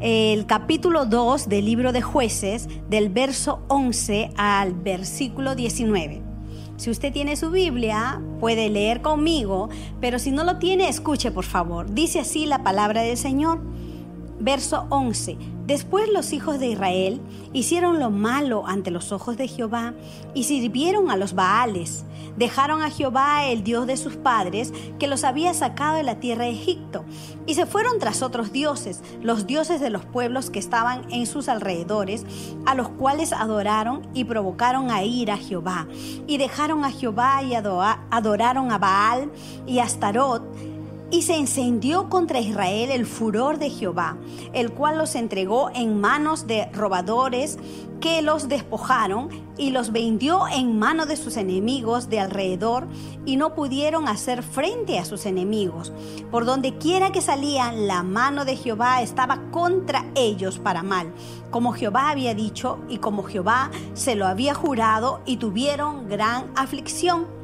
el capítulo 2 del libro de jueces, del verso 11 al versículo 19. Si usted tiene su Biblia, puede leer conmigo, pero si no lo tiene, escuche por favor. Dice así la palabra del Señor. Verso 11. Después los hijos de Israel hicieron lo malo ante los ojos de Jehová y sirvieron a los Baales. Dejaron a Jehová, el Dios de sus padres, que los había sacado de la tierra de Egipto, y se fueron tras otros dioses, los dioses de los pueblos que estaban en sus alrededores, a los cuales adoraron y provocaron a ir a Jehová. Y dejaron a Jehová y adoraron a Baal y a Astarot y se encendió contra Israel el furor de Jehová, el cual los entregó en manos de robadores que los despojaron y los vendió en manos de sus enemigos de alrededor y no pudieron hacer frente a sus enemigos. Por donde quiera que salían, la mano de Jehová estaba contra ellos para mal, como Jehová había dicho y como Jehová se lo había jurado y tuvieron gran aflicción.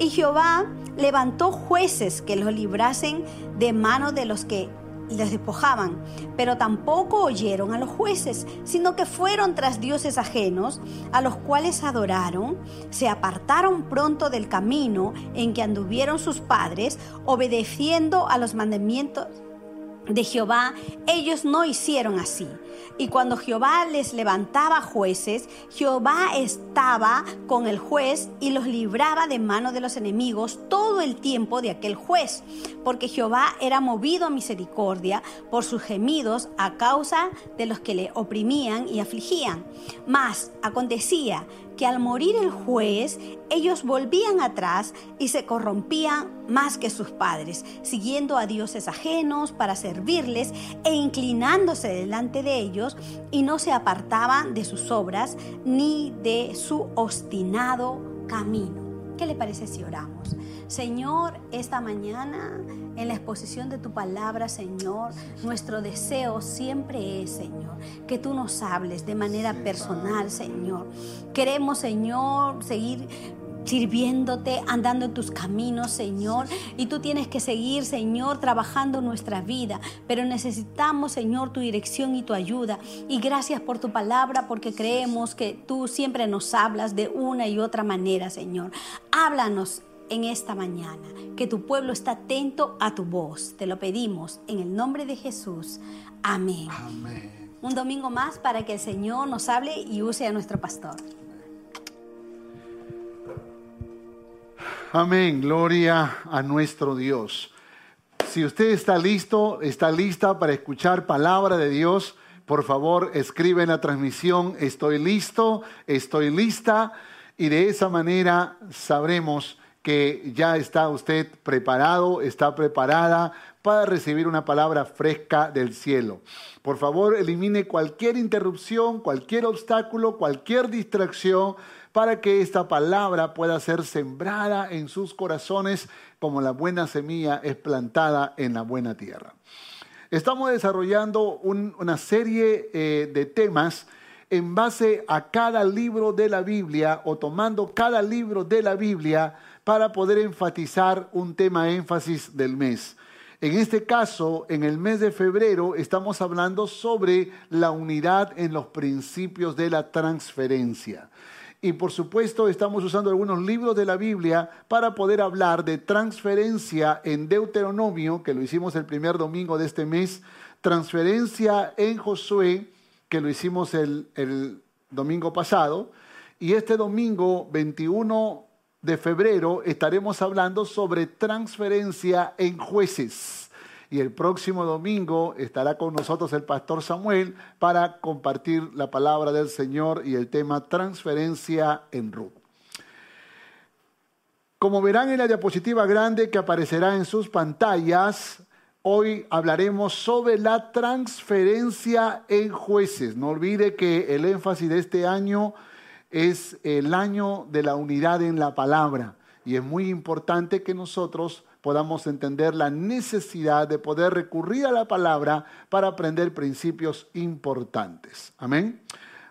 Y Jehová levantó jueces que los librasen de mano de los que les despojaban, pero tampoco oyeron a los jueces, sino que fueron tras dioses ajenos, a los cuales adoraron, se apartaron pronto del camino en que anduvieron sus padres, obedeciendo a los mandamientos de Jehová, ellos no hicieron así. Y cuando Jehová les levantaba jueces, Jehová estaba con el juez y los libraba de mano de los enemigos todo el tiempo de aquel juez, porque Jehová era movido a misericordia por sus gemidos a causa de los que le oprimían y afligían. Mas acontecía que al morir el juez, ellos volvían atrás y se corrompían más que sus padres, siguiendo a dioses ajenos para servirles e inclinándose delante de ellos, y no se apartaban de sus obras ni de su obstinado camino. ¿Qué le parece si oramos? Señor, esta mañana en la exposición de tu palabra, Señor, nuestro deseo siempre es, Señor, que tú nos hables de manera personal, Señor. Queremos, Señor, seguir sirviéndote, andando en tus caminos, Señor. Y tú tienes que seguir, Señor, trabajando nuestra vida. Pero necesitamos, Señor, tu dirección y tu ayuda. Y gracias por tu palabra, porque creemos que tú siempre nos hablas de una y otra manera, Señor. Háblanos en esta mañana, que tu pueblo está atento a tu voz. Te lo pedimos en el nombre de Jesús. Amén. Un domingo más para que el Señor nos hable y use a nuestro pastor. Amén, gloria a nuestro Dios. Si usted está listo, está lista para escuchar palabra de Dios, por favor escribe en la transmisión, estoy listo, estoy lista, y de esa manera sabremos que ya está usted preparado, está preparada para recibir una palabra fresca del cielo. Por favor, elimine cualquier interrupción, cualquier obstáculo, cualquier distracción para que esta palabra pueda ser sembrada en sus corazones como la buena semilla es plantada en la buena tierra. Estamos desarrollando una serie eh, de temas en base a cada libro de la Biblia o tomando cada libro de la Biblia para poder enfatizar un tema énfasis del mes. En este caso, en el mes de febrero, estamos hablando sobre la unidad en los principios de la transferencia. Y por supuesto estamos usando algunos libros de la Biblia para poder hablar de transferencia en Deuteronomio, que lo hicimos el primer domingo de este mes, transferencia en Josué, que lo hicimos el, el domingo pasado, y este domingo 21 de febrero estaremos hablando sobre transferencia en jueces. Y el próximo domingo estará con nosotros el pastor Samuel para compartir la palabra del Señor y el tema transferencia en Ruth. Como verán en la diapositiva grande que aparecerá en sus pantallas, Hoy hablaremos sobre la transferencia en jueces. No olvide que el énfasis de este año es el año de la unidad en la palabra y es muy importante que nosotros podamos entender la necesidad de poder recurrir a la palabra para aprender principios importantes. Amén.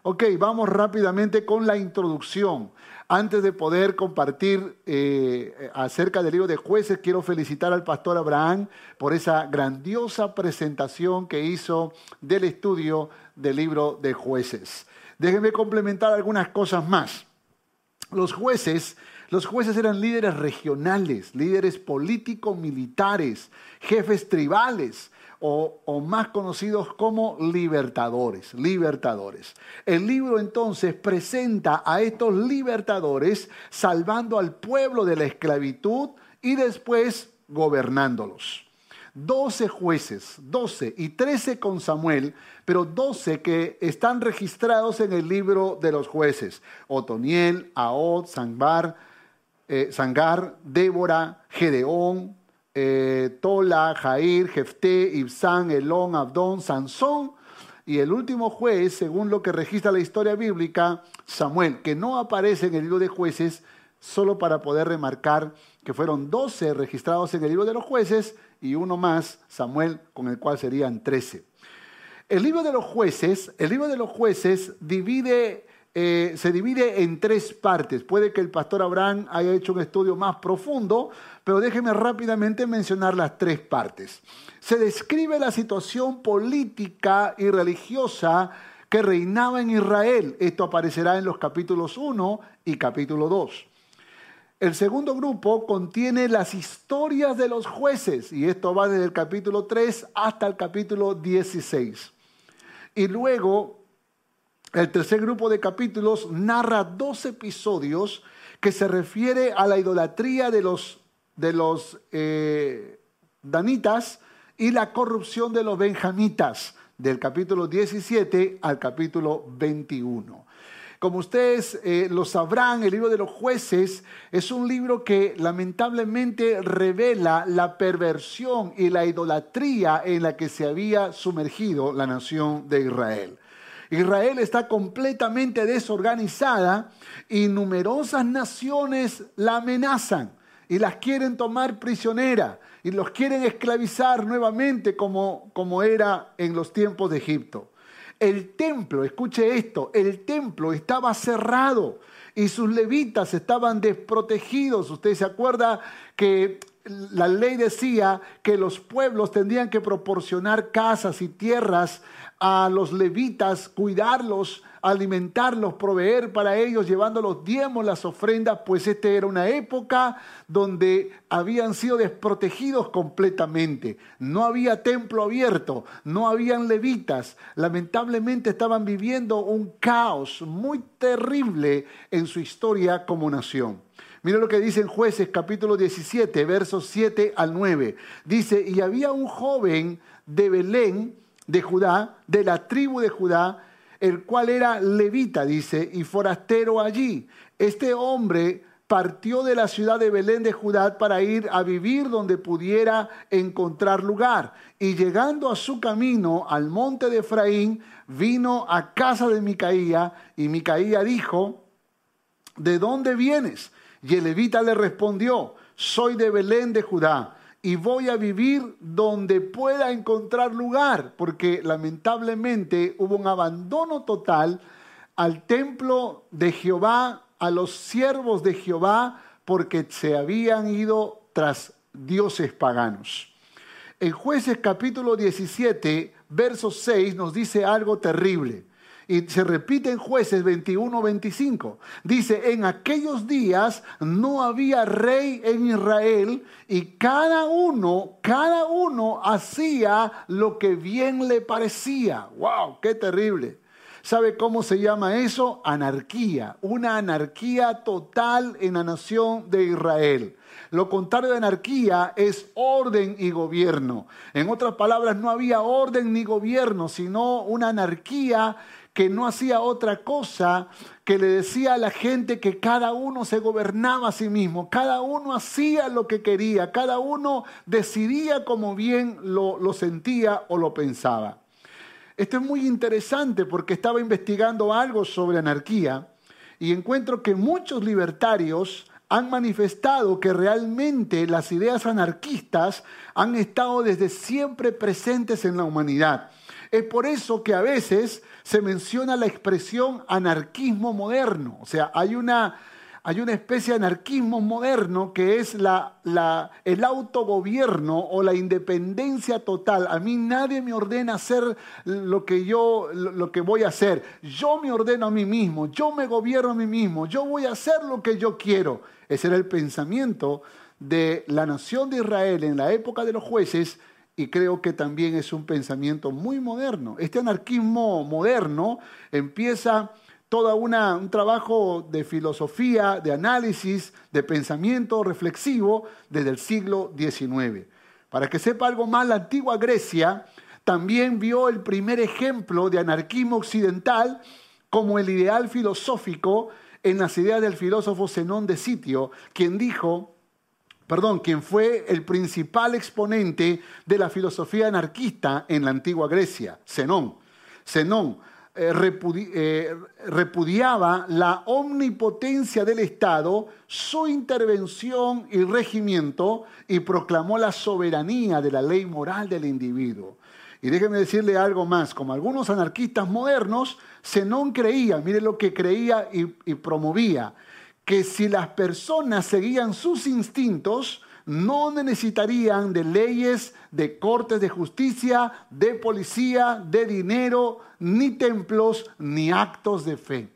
Ok, vamos rápidamente con la introducción. Antes de poder compartir eh, acerca del libro de jueces, quiero felicitar al pastor Abraham por esa grandiosa presentación que hizo del estudio del libro de jueces. Déjenme complementar algunas cosas más. Los jueces los jueces eran líderes regionales, líderes políticos, militares, jefes tribales o, más conocidos como libertadores, libertadores. El libro entonces presenta a estos libertadores salvando al pueblo de la esclavitud y después gobernándolos. Doce jueces, doce y trece con Samuel, pero doce que están registrados en el libro de los jueces. Otoniel, Ahod, Sanbar, eh, Sangar, Débora, Gedeón, eh, Tola, Jair, Jefté, Ibsán, Elón, Abdón, Sansón y el último juez, según lo que registra la historia bíblica, Samuel, que no aparece en el libro de jueces, solo para poder remarcar que fueron 12 registrados en el libro de los jueces y uno más, Samuel, con el cual serían 13. El libro de los jueces, el libro de los jueces divide eh, se divide en tres partes. Puede que el pastor Abraham haya hecho un estudio más profundo, pero déjeme rápidamente mencionar las tres partes. Se describe la situación política y religiosa que reinaba en Israel. Esto aparecerá en los capítulos 1 y capítulo 2. El segundo grupo contiene las historias de los jueces, y esto va desde el capítulo 3 hasta el capítulo 16. Y luego el tercer grupo de capítulos narra dos episodios que se refiere a la idolatría de los, de los eh, danitas y la corrupción de los benjamitas, del capítulo 17 al capítulo 21. Como ustedes eh, lo sabrán, el libro de los jueces es un libro que lamentablemente revela la perversión y la idolatría en la que se había sumergido la nación de Israel. Israel está completamente desorganizada y numerosas naciones la amenazan y las quieren tomar prisionera y los quieren esclavizar nuevamente como, como era en los tiempos de Egipto. El templo, escuche esto, el templo estaba cerrado y sus levitas estaban desprotegidos. Usted se acuerda que la ley decía que los pueblos tendrían que proporcionar casas y tierras a los levitas, cuidarlos, alimentarlos, proveer para ellos, llevando los diezmos, las ofrendas, pues esta era una época donde habían sido desprotegidos completamente. No había templo abierto, no habían levitas. Lamentablemente estaban viviendo un caos muy terrible en su historia como nación. Mira lo que dice en jueces capítulo 17, versos 7 al 9. Dice, y había un joven de Belén, de Judá, de la tribu de Judá, el cual era levita, dice, y forastero allí. Este hombre partió de la ciudad de Belén de Judá para ir a vivir donde pudiera encontrar lugar. Y llegando a su camino al monte de Efraín, vino a casa de Micaía, y Micaía dijo, ¿de dónde vienes? Y el levita le respondió, soy de Belén de Judá y voy a vivir donde pueda encontrar lugar, porque lamentablemente hubo un abandono total al templo de Jehová, a los siervos de Jehová, porque se habían ido tras dioses paganos. En jueces capítulo 17, verso 6 nos dice algo terrible y se repite en jueces 21-25. Dice, en aquellos días no había rey en Israel y cada uno, cada uno hacía lo que bien le parecía. ¡Wow! ¡Qué terrible! ¿Sabe cómo se llama eso? Anarquía, una anarquía total en la nación de Israel. Lo contrario de anarquía es orden y gobierno. En otras palabras, no había orden ni gobierno, sino una anarquía que no hacía otra cosa que le decía a la gente que cada uno se gobernaba a sí mismo, cada uno hacía lo que quería, cada uno decidía como bien lo, lo sentía o lo pensaba. Esto es muy interesante porque estaba investigando algo sobre anarquía y encuentro que muchos libertarios han manifestado que realmente las ideas anarquistas han estado desde siempre presentes en la humanidad. Es por eso que a veces se menciona la expresión anarquismo moderno. O sea, hay una, hay una especie de anarquismo moderno que es la, la, el autogobierno o la independencia total. A mí nadie me ordena hacer lo que yo lo que voy a hacer. Yo me ordeno a mí mismo, yo me gobierno a mí mismo, yo voy a hacer lo que yo quiero. Ese era el pensamiento de la nación de Israel en la época de los jueces y creo que también es un pensamiento muy moderno. Este anarquismo moderno empieza todo un trabajo de filosofía, de análisis, de pensamiento reflexivo desde el siglo XIX. Para que sepa algo más, la antigua Grecia también vio el primer ejemplo de anarquismo occidental como el ideal filosófico en las ideas del filósofo Zenón de Sitio, quien dijo perdón, quien fue el principal exponente de la filosofía anarquista en la antigua Grecia, Zenón. Zenón eh, eh, repudiaba la omnipotencia del Estado, su intervención y regimiento, y proclamó la soberanía de la ley moral del individuo. Y déjeme decirle algo más, como algunos anarquistas modernos, Zenón creía, mire lo que creía y promovía, que si las personas seguían sus instintos, no necesitarían de leyes, de cortes de justicia, de policía, de dinero, ni templos, ni actos de fe.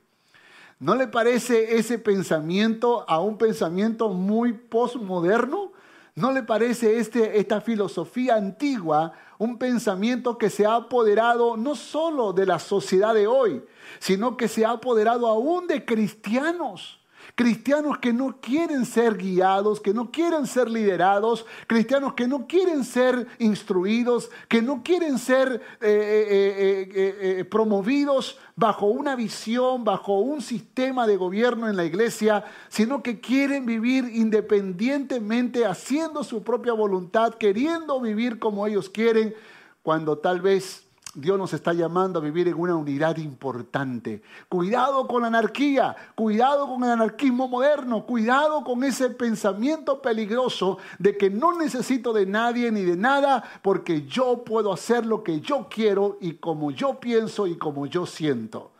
¿No le parece ese pensamiento a un pensamiento muy postmoderno? ¿No le parece este, esta filosofía antigua un pensamiento que se ha apoderado no solo de la sociedad de hoy, sino que se ha apoderado aún de cristianos? Cristianos que no quieren ser guiados, que no quieren ser liderados, cristianos que no quieren ser instruidos, que no quieren ser eh, eh, eh, promovidos bajo una visión, bajo un sistema de gobierno en la iglesia, sino que quieren vivir independientemente, haciendo su propia voluntad, queriendo vivir como ellos quieren, cuando tal vez Dios nos está llamando a vivir en una unidad importante. Cuidado con la anarquía, cuidado con el anarquismo moderno, cuidado con ese pensamiento peligroso de que no necesito de nadie ni de nada porque yo puedo hacer lo que yo quiero y como yo pienso y como yo siento.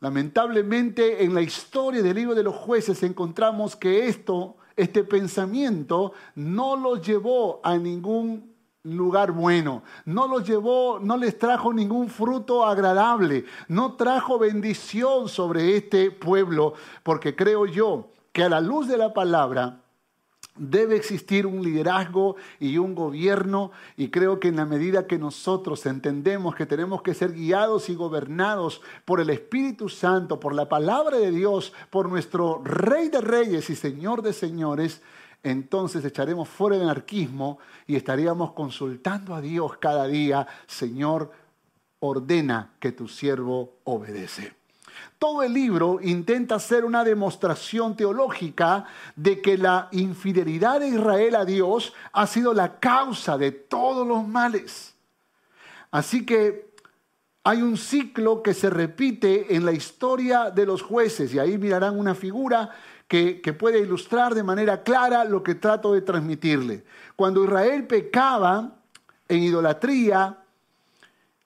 Lamentablemente en la historia del libro de los jueces encontramos que esto, este pensamiento, no lo llevó a ningún lugar bueno, no los llevó, no les trajo ningún fruto agradable, no trajo bendición sobre este pueblo, porque creo yo que a la luz de la palabra debe existir un liderazgo y un gobierno y creo que en la medida que nosotros entendemos que tenemos que ser guiados y gobernados por el Espíritu Santo, por la palabra de Dios, por nuestro Rey de Reyes y Señor de Señores, entonces echaremos fuera el anarquismo y estaríamos consultando a Dios cada día, Señor, ordena que tu siervo obedece. Todo el libro intenta hacer una demostración teológica de que la infidelidad de Israel a Dios ha sido la causa de todos los males. Así que hay un ciclo que se repite en la historia de los jueces y ahí mirarán una figura que, puede ilustrar de manera clara lo que trato de transmitirle. Cuando Israel pecaba en idolatría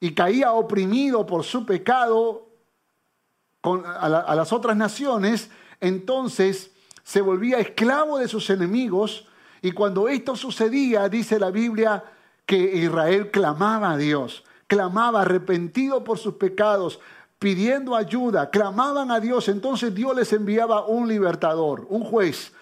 y caía oprimido por su pecado a, a las otras naciones, entonces se volvía esclavo de sus enemigos y cuando esto sucedía, dice la Biblia, que Israel clamaba a Dios, clamaba arrepentido por sus pecados, pidiendo ayuda, clamaban a Dios, entonces Dios les enviaba un libertador, un juez.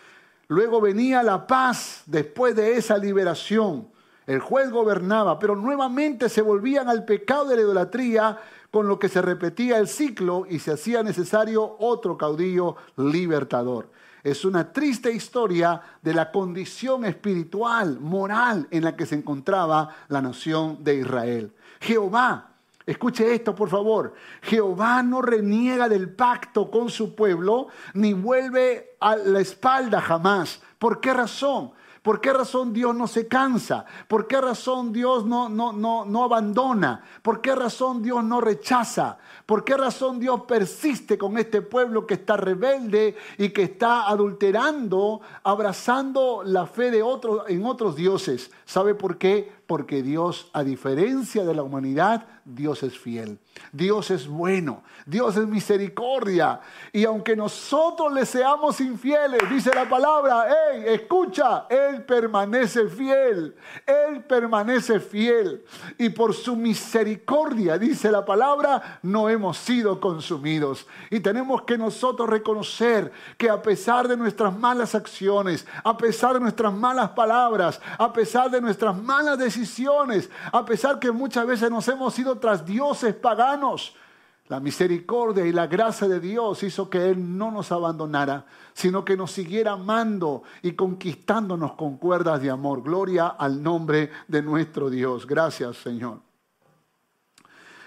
Luego venía la paz después de esa liberación. El juez gobernaba, pero nuevamente se volvían al pecado de la idolatría, con lo que se repetía el ciclo y se hacía necesario otro caudillo libertador. Es una triste historia de la condición espiritual, moral en la que se encontraba la nación de Israel. Jehová Escuche esto, por favor. Jehová no reniega del pacto con su pueblo, ni vuelve a la espalda jamás. ¿Por qué razón? ¿Por qué razón Dios no se cansa? ¿Por qué razón Dios no, no, no, no abandona? ¿Por qué razón Dios no rechaza? ¿Por qué razón Dios persiste con este pueblo que está rebelde y que está adulterando, abrazando la fe de otros en otros dioses? ¿Sabe por qué? Porque Dios, a diferencia de la humanidad, Dios es fiel. Dios es bueno. Dios es misericordia. Y aunque nosotros le seamos infieles, dice la palabra, hey, escucha, Él permanece fiel. Él permanece fiel. Y por su misericordia, dice la palabra, no hemos sido consumidos. Y tenemos que nosotros reconocer que a pesar de nuestras malas acciones, a pesar de nuestras malas palabras, a pesar de nuestras malas decisiones, a pesar que muchas veces nos hemos ido tras dioses paganos. La misericordia y la gracia de Dios hizo que Él no nos abandonara, sino que nos siguiera amando y conquistándonos con cuerdas de amor. Gloria al nombre de nuestro Dios. Gracias, Señor.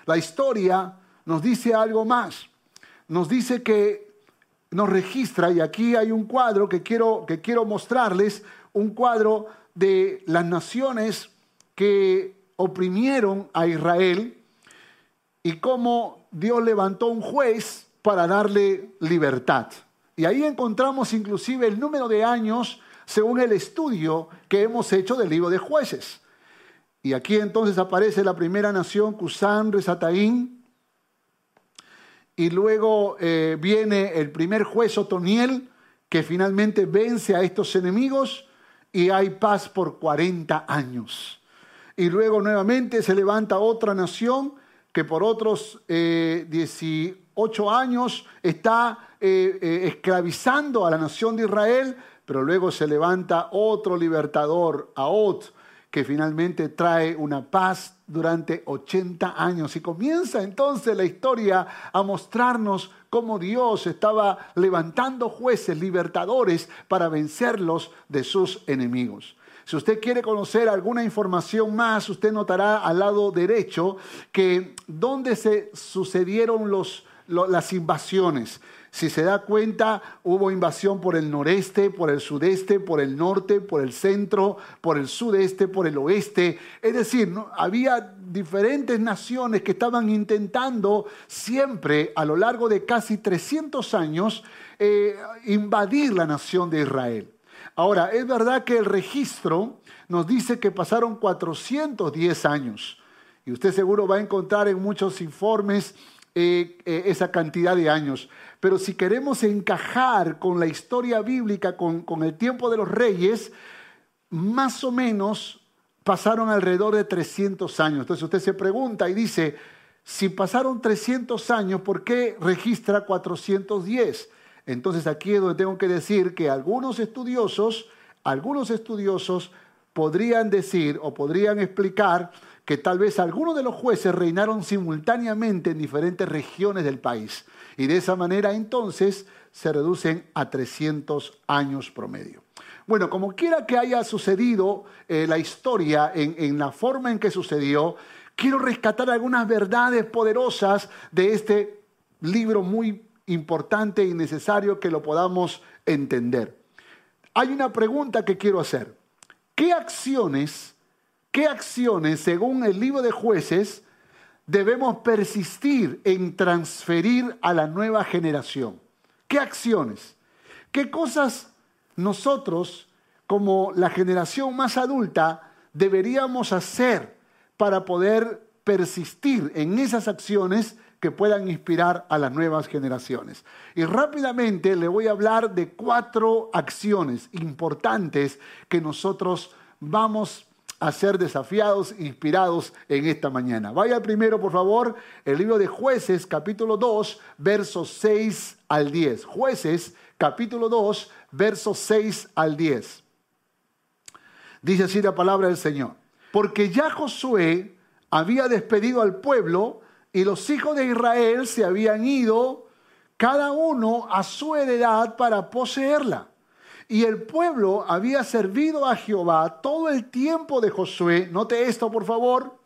La historia nos dice algo más. Nos dice que nos registra, y aquí hay un cuadro que quiero, que quiero mostrarles, un cuadro de las naciones que oprimieron a Israel y cómo Dios levantó un juez para darle libertad. Y ahí encontramos inclusive el número de años según el estudio que hemos hecho del libro de jueces. Y aquí entonces aparece la primera nación, Cusán. Y luego eh, viene el primer juez Otoniel, que finalmente vence a estos enemigos y hay paz por 40 años. Y luego nuevamente se levanta otra nación que por otros 18 eh, años está eh, eh, esclavizando a la nación de Israel, pero luego se levanta otro libertador, Aot, que finalmente trae una paz durante 80 años. Y comienza entonces la historia a mostrarnos cómo Dios estaba levantando jueces, libertadores, para vencerlos de sus enemigos. Si usted quiere conocer alguna información más, usted notará al lado derecho que dónde se sucedieron las invasiones. Si se da cuenta, hubo invasión por el noreste, por el sudeste, por el norte, por el centro, por el sudeste, por el oeste. Es decir, había diferentes naciones que estaban intentando siempre, a lo largo de casi 300 años, eh, invadir la nación de Israel. Ahora, es verdad que el registro nos dice que pasaron 410 años. Y usted seguro va a encontrar en muchos informes eh, eh, esa cantidad de años. Pero si queremos encajar con la historia bíblica, con, con el tiempo de los reyes, más o menos pasaron alrededor de 300 años. Entonces usted se pregunta y dice, si pasaron 300 años, ¿por qué registra 410? Entonces aquí es donde tengo que decir que algunos estudiosos, algunos estudiosos podrían decir o podrían explicar que tal vez algunos de los jueces reinaron simultáneamente en diferentes regiones del país. Y de esa manera entonces se reducen a 300 años promedio. Bueno, como quiera que haya sucedido eh, la historia en, en la forma en que sucedió, quiero rescatar algunas verdades poderosas de este libro muy importante y necesario que lo podamos entender. Hay una pregunta que quiero hacer. ¿Qué acciones, qué acciones, según el libro de jueces, debemos persistir en transferir a la nueva generación? ¿Qué acciones? ¿Qué cosas nosotros, como la generación más adulta, deberíamos hacer para poder persistir en esas acciones que puedan inspirar a las nuevas generaciones. Y rápidamente le voy a hablar de cuatro acciones importantes que nosotros vamos a ser desafiados, inspirados en esta mañana. Vaya primero, por favor, el libro de jueces, capítulo 2, versos 6 al 10. Jueces, capítulo 2, versos 6 al 10. Dice así la palabra del Señor. Porque ya Josué había despedido al pueblo, y los hijos de Israel se habían ido cada uno a su heredad para poseerla. Y el pueblo había servido a Jehová todo el tiempo de Josué, note esto por favor,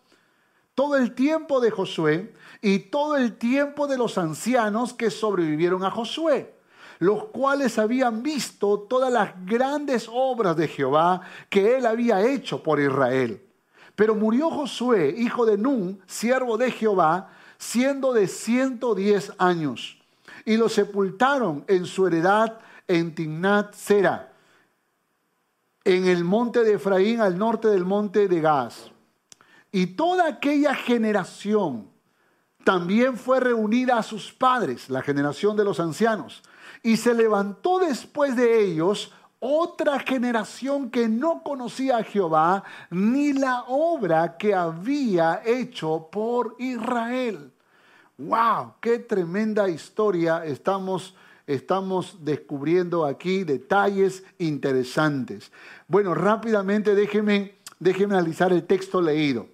todo el tiempo de Josué y todo el tiempo de los ancianos que sobrevivieron a Josué, los cuales habían visto todas las grandes obras de Jehová que él había hecho por Israel. Pero murió Josué, hijo de Nun, siervo de Jehová, siendo de 110 años, y lo sepultaron en su heredad en Timnat Sera, en el monte de Efraín, al norte del monte de Gaz. Y toda aquella generación también fue reunida a sus padres, la generación de los ancianos, y se levantó después de ellos otra generación que no conocía a Jehová ni la obra que había hecho por Israel. ¡Wow! ¡Qué tremenda historia estamos estamos descubriendo aquí detalles interesantes. Bueno, rápidamente déjenme, déjenme analizar el texto leído.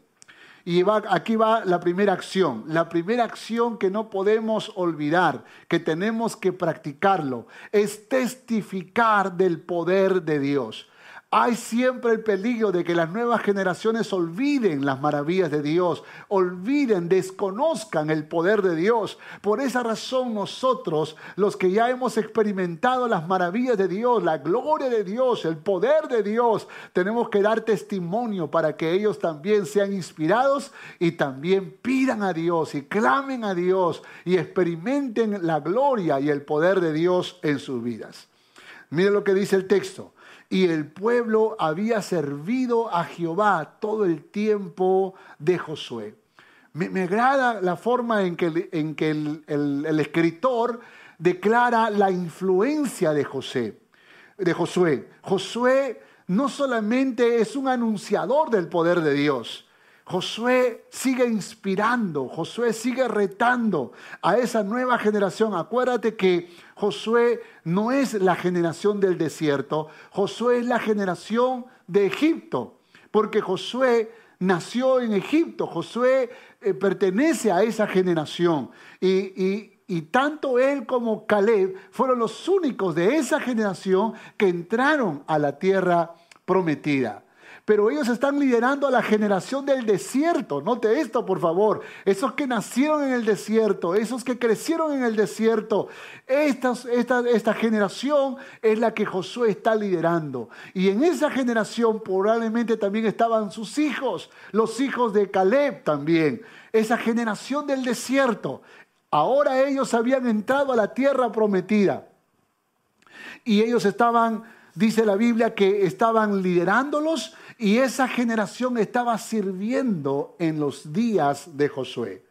Y aquí va la primera acción. La primera acción que no podemos olvidar, que tenemos que practicarlo, es testificar del poder de Dios. Hay siempre el peligro de que las nuevas generaciones olviden las maravillas de Dios, olviden, desconozcan el poder de Dios. Por esa razón nosotros, los que ya hemos experimentado las maravillas de Dios, la gloria de Dios, el poder de Dios, tenemos que dar testimonio para que ellos también sean inspirados y también pidan a Dios y clamen a Dios y experimenten la gloria y el poder de Dios en sus vidas. Mire lo que dice el texto y el pueblo había servido a Jehová todo el tiempo de Josué. Me, agrada la forma en que, en que el, escritor declara la influencia de José, de Josué. Josué no solamente es un anunciador del poder de Dios, Josué sigue inspirando, Josué sigue retando a esa nueva generación. Acuérdate que Josué no es la generación del desierto, Josué es la generación de Egipto, porque Josué nació en Egipto, Josué eh, pertenece a esa generación y, y tanto él como Caleb fueron los únicos de esa generación que entraron a la tierra prometida pero ellos están liderando a la generación del desierto. Note esto, por favor. Esos que nacieron en el desierto, esos que crecieron en el desierto. Esta, esta generación es la que Josué está liderando. Y en esa generación probablemente también estaban sus hijos, los hijos de Caleb también. Esa generación del desierto. Ahora ellos habían entrado a la tierra prometida. Y ellos estaban, dice la Biblia, que estaban liderándolos y esa generación estaba sirviendo en los días de Josué.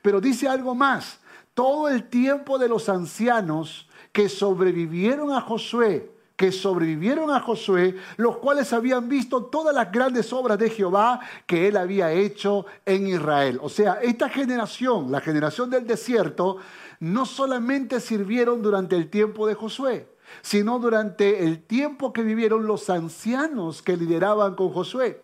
Pero dice algo más, todo el tiempo de los ancianos que sobrevivieron a Josué, que sobrevivieron a Josué, los cuales habían visto todas las grandes obras de Jehová que él había hecho en Israel. O sea, esta generación, la generación del desierto, no solamente sirvieron durante el tiempo de Josué, sino durante el tiempo que vivieron los ancianos que lideraban con Josué.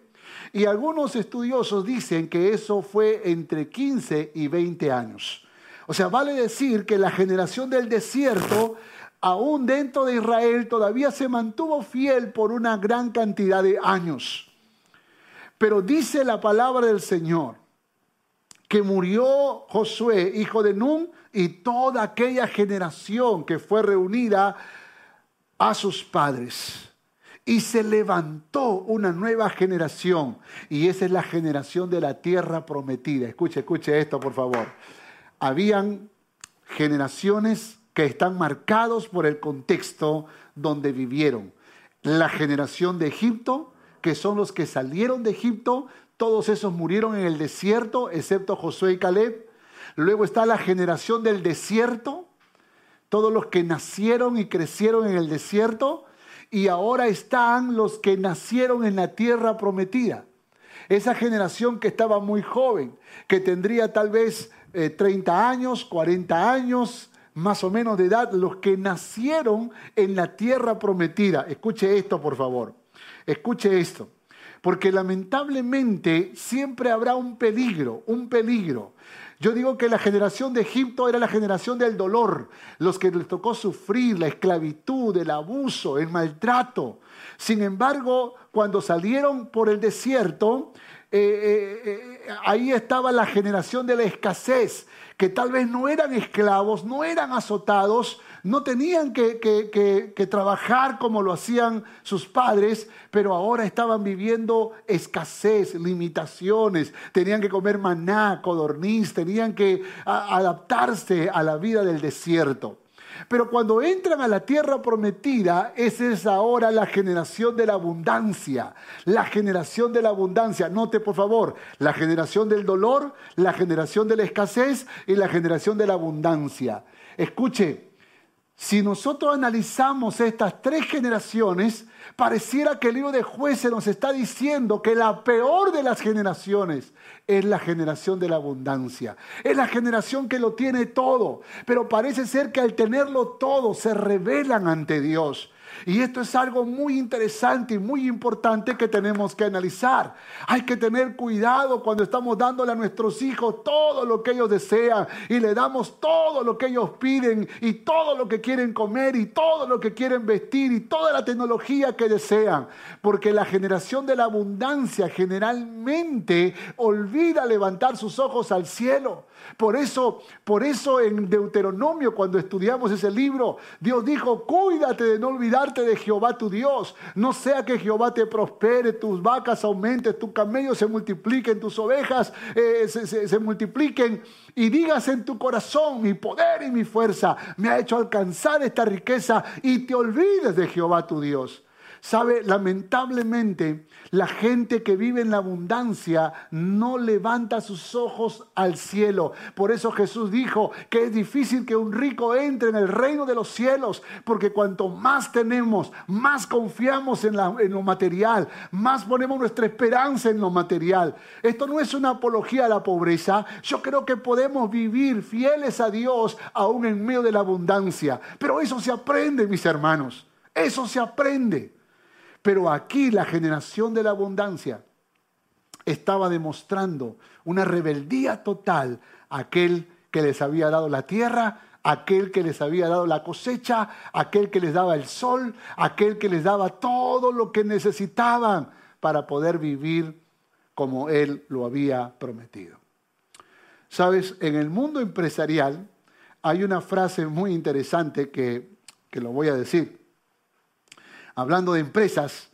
Y algunos estudiosos dicen que eso fue entre 15 y 20 años. O sea, vale decir que la generación del desierto, aún dentro de Israel, todavía se mantuvo fiel por una gran cantidad de años. Pero dice la palabra del Señor que murió Josué, hijo de Nun, y toda aquella generación que fue reunida a sus padres. Y se levantó una nueva generación. Y esa es la generación de la tierra prometida. Escuche, escuche esto, por favor. Habían generaciones que están marcados por el contexto donde vivieron. La generación de Egipto, que son los que salieron de Egipto, todos esos murieron en el desierto, excepto Josué y Caleb. Luego está la generación del desierto, todos los que nacieron y crecieron en el desierto, y ahora están los que nacieron en la tierra prometida. Esa generación que estaba muy joven, que tendría tal vez 30 eh, años, 40 años, más o menos de edad, los que nacieron en la tierra prometida. Escuche esto, por favor. Escuche esto. Porque lamentablemente siempre habrá un peligro, un peligro Yo digo que la generación de Egipto era la generación del dolor, los que les tocó sufrir la esclavitud, el abuso, el maltrato. Sin embargo, cuando salieron por el desierto, eh, eh, eh, ahí estaba la generación de la escasez, que tal vez no eran esclavos, no eran azotados, no tenían que, que, trabajar como lo hacían sus padres, pero ahora estaban viviendo escasez, limitaciones, tenían que comer maná, codorniz, tenían que adaptarse a la vida del desierto. Pero cuando entran a la tierra prometida, esa es ahora la generación de la abundancia. La generación de la abundancia. Note por favor, la generación del dolor, la generación de la escasez y la generación de la abundancia. Escuche, si nosotros analizamos estas tres generaciones, pareciera que el libro de jueces nos está diciendo que la peor de las generaciones es la generación de la abundancia. Es la generación que lo tiene todo, pero parece ser que al tenerlo todo se rebelan ante Dios. Y esto es algo muy interesante y muy importante que tenemos que analizar. Hay que tener cuidado cuando estamos dándole a nuestros hijos todo lo que ellos desean y le damos todo lo que ellos piden y todo lo que quieren comer y todo lo que quieren vestir y toda la tecnología que desean. Porque la generación de la abundancia generalmente olvida levantar sus ojos al cielo. Por eso, por eso en Deuteronomio, cuando estudiamos ese libro, Dios dijo, cuídate de no olvidarte de Jehová tu Dios. No sea que Jehová te prospere, tus vacas aumenten, tus camellos se multipliquen, tus ovejas eh, se multipliquen. Y digas en tu corazón, mi poder y mi fuerza me ha hecho alcanzar esta riqueza y te olvides de Jehová tu Dios. Sabe, lamentablemente la gente que vive en la abundancia no levanta sus ojos al cielo. Por eso Jesús dijo que es difícil que un rico entre en el reino de los cielos, porque cuanto más tenemos, más confiamos en, lo material, más ponemos nuestra esperanza en lo material. Esto no es una apología a la pobreza. Yo creo que podemos vivir fieles a Dios aún en medio de la abundancia. Pero eso se aprende, mis hermanos. Eso se aprende. Pero aquí la generación de la abundancia estaba demostrando una rebeldía total a aquel que les había dado la tierra, aquel que les había dado la cosecha, aquel que les daba el sol, aquel que les daba todo lo que necesitaban para poder vivir como Él lo había prometido. Sabes, en el mundo empresarial hay una frase muy interesante que, que lo voy a decir hablando de empresas,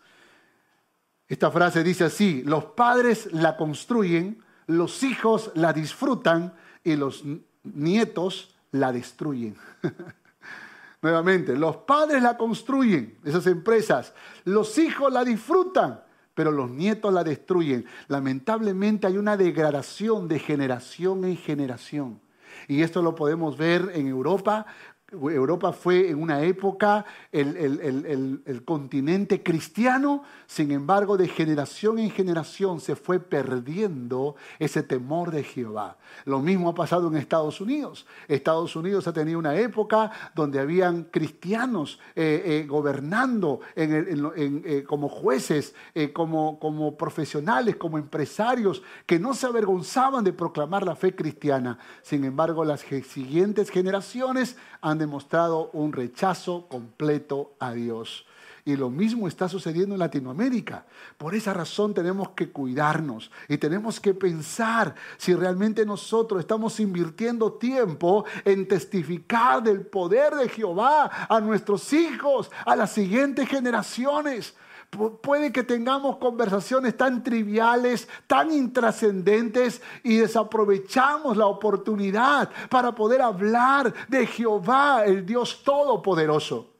esta frase dice así, los padres la construyen, los hijos la disfrutan y los nietos la destruyen. Nuevamente, los padres la construyen, esas empresas, los hijos la disfrutan, pero los nietos la destruyen. Lamentablemente hay una degradación de generación en generación. Y esto lo podemos ver en Europa Europa fue en una época el, continente cristiano, sin embargo de generación en generación se fue perdiendo ese temor de Jehová. Lo mismo ha pasado en Estados Unidos. Estados Unidos ha tenido una época donde habían cristianos eh, eh, gobernando eh, como jueces, como, como profesionales, como empresarios, que no se avergonzaban de proclamar la fe cristiana. Sin embargo, las siguientes generaciones han demostrado un rechazo completo a Dios. Y lo mismo está sucediendo en Latinoamérica. Por esa razón tenemos que cuidarnos y tenemos que pensar si realmente nosotros estamos invirtiendo tiempo en testificar del poder de Jehová a nuestros hijos, a las siguientes generaciones. Puede que tengamos conversaciones tan triviales, tan intrascendentes y desaprovechamos la oportunidad para poder hablar de Jehová, el Dios Todopoderoso.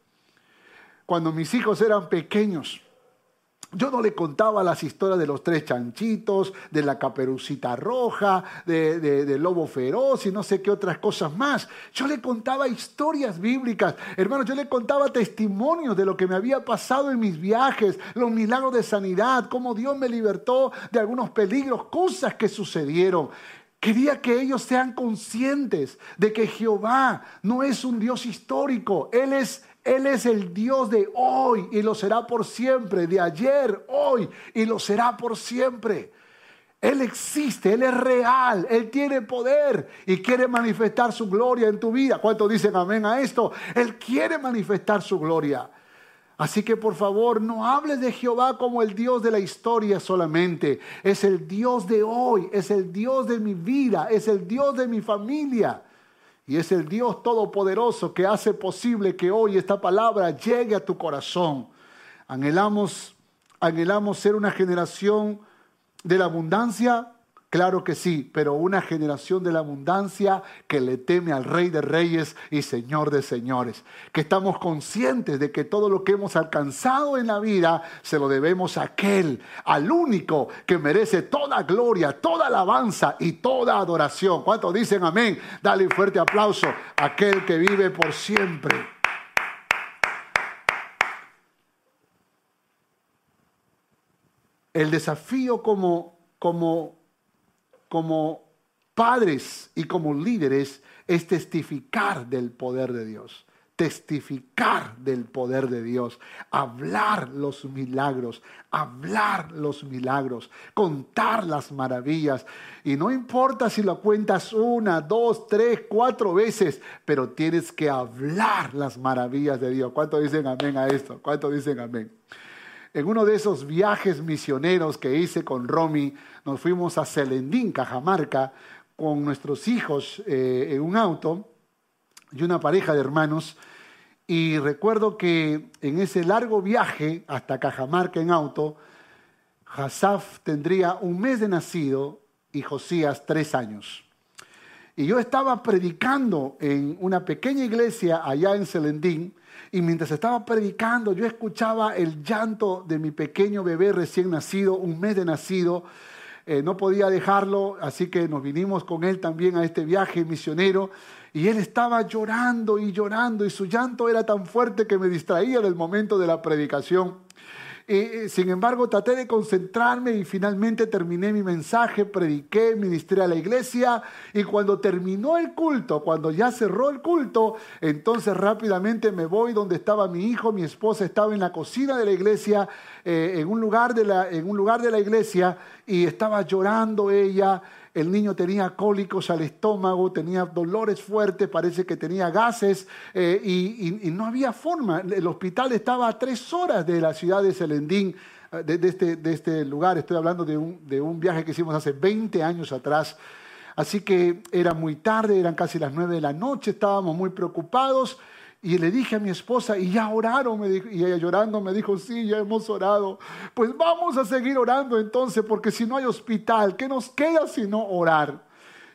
Cuando mis hijos eran pequeños, yo no le contaba las historias de los tres chanchitos, de la caperucita roja, de, lobo feroz y no sé qué otras cosas más. Yo le contaba historias bíblicas. Hermano, yo le contaba testimonios de lo que me había pasado en mis viajes, los milagros de sanidad, cómo Dios me libertó de algunos peligros, cosas que sucedieron. Quería que ellos sean conscientes de que Jehová no es un Dios histórico, Él es él es el Dios de hoy y lo será por siempre, de ayer, hoy y lo será por siempre. Él existe, Él es real, Él tiene poder y quiere manifestar su gloria en tu vida. ¿Cuántos dicen amén a esto? Él quiere manifestar su gloria. Así que por favor no hables de Jehová como el Dios de la historia solamente. Es el Dios de hoy, es el Dios de mi vida, es el Dios de mi familia. Y es el Dios todopoderoso que hace posible que hoy esta palabra llegue a tu corazón. Anhelamos, anhelamos ser una generación de la abundancia, Claro que sí, pero una generación de la abundancia que le teme al Rey de Reyes y Señor de Señores. Que estamos conscientes de que todo lo que hemos alcanzado en la vida se lo debemos a aquel, al único que merece toda gloria, toda alabanza y toda adoración. ¿Cuántos dicen amén? Dale un fuerte aplauso a aquel que vive por siempre. El desafío como, como como padres y como líderes es testificar del poder de Dios. Testificar del poder de Dios, hablar los milagros, hablar los milagros, contar las maravillas. Y no importa si lo cuentas una, dos, tres, cuatro veces, pero tienes que hablar las maravillas de Dios. ¿Cuánto dicen amén a esto? ¿Cuánto dicen amén? En uno de esos viajes misioneros que hice con Romy, nos fuimos a Celendín, Cajamarca, con nuestros hijos eh, en un auto y una pareja de hermanos. Y recuerdo que en ese largo viaje hasta Cajamarca en auto, Hassaf tendría un mes de nacido y Josías tres años. Y yo estaba predicando en una pequeña iglesia allá en Celendín, y mientras estaba predicando, yo escuchaba el llanto de mi pequeño bebé recién nacido, un mes de nacido, eh, no podía dejarlo, así que nos vinimos con él también a este viaje misionero. Y él estaba llorando y llorando y su llanto era tan fuerte que me distraía del momento de la predicación. Sin embargo, traté de concentrarme y finalmente terminé mi mensaje, prediqué, ministré a la iglesia. Y cuando terminó el culto, cuando ya cerró el culto, entonces rápidamente me voy donde estaba mi hijo, mi esposa estaba en la cocina de la iglesia, eh, en, un lugar de la, en un lugar de la iglesia y estaba llorando ella el niño tenía cólicos al estómago, tenía dolores fuertes, parece que tenía gases eh, y, no había forma. El hospital estaba a tres horas de la ciudad de Selendín, eh, de, este, de este, lugar. Estoy hablando de un, de un viaje que hicimos hace 20 años atrás. Así que era muy tarde, eran casi las nueve de la noche, estábamos muy preocupados y le dije a mi esposa, ¿y ya oraron? Me dijo, y ella llorando me dijo, sí, ya hemos orado. Pues vamos a seguir orando entonces, porque si no hay hospital, ¿qué nos queda si no orar?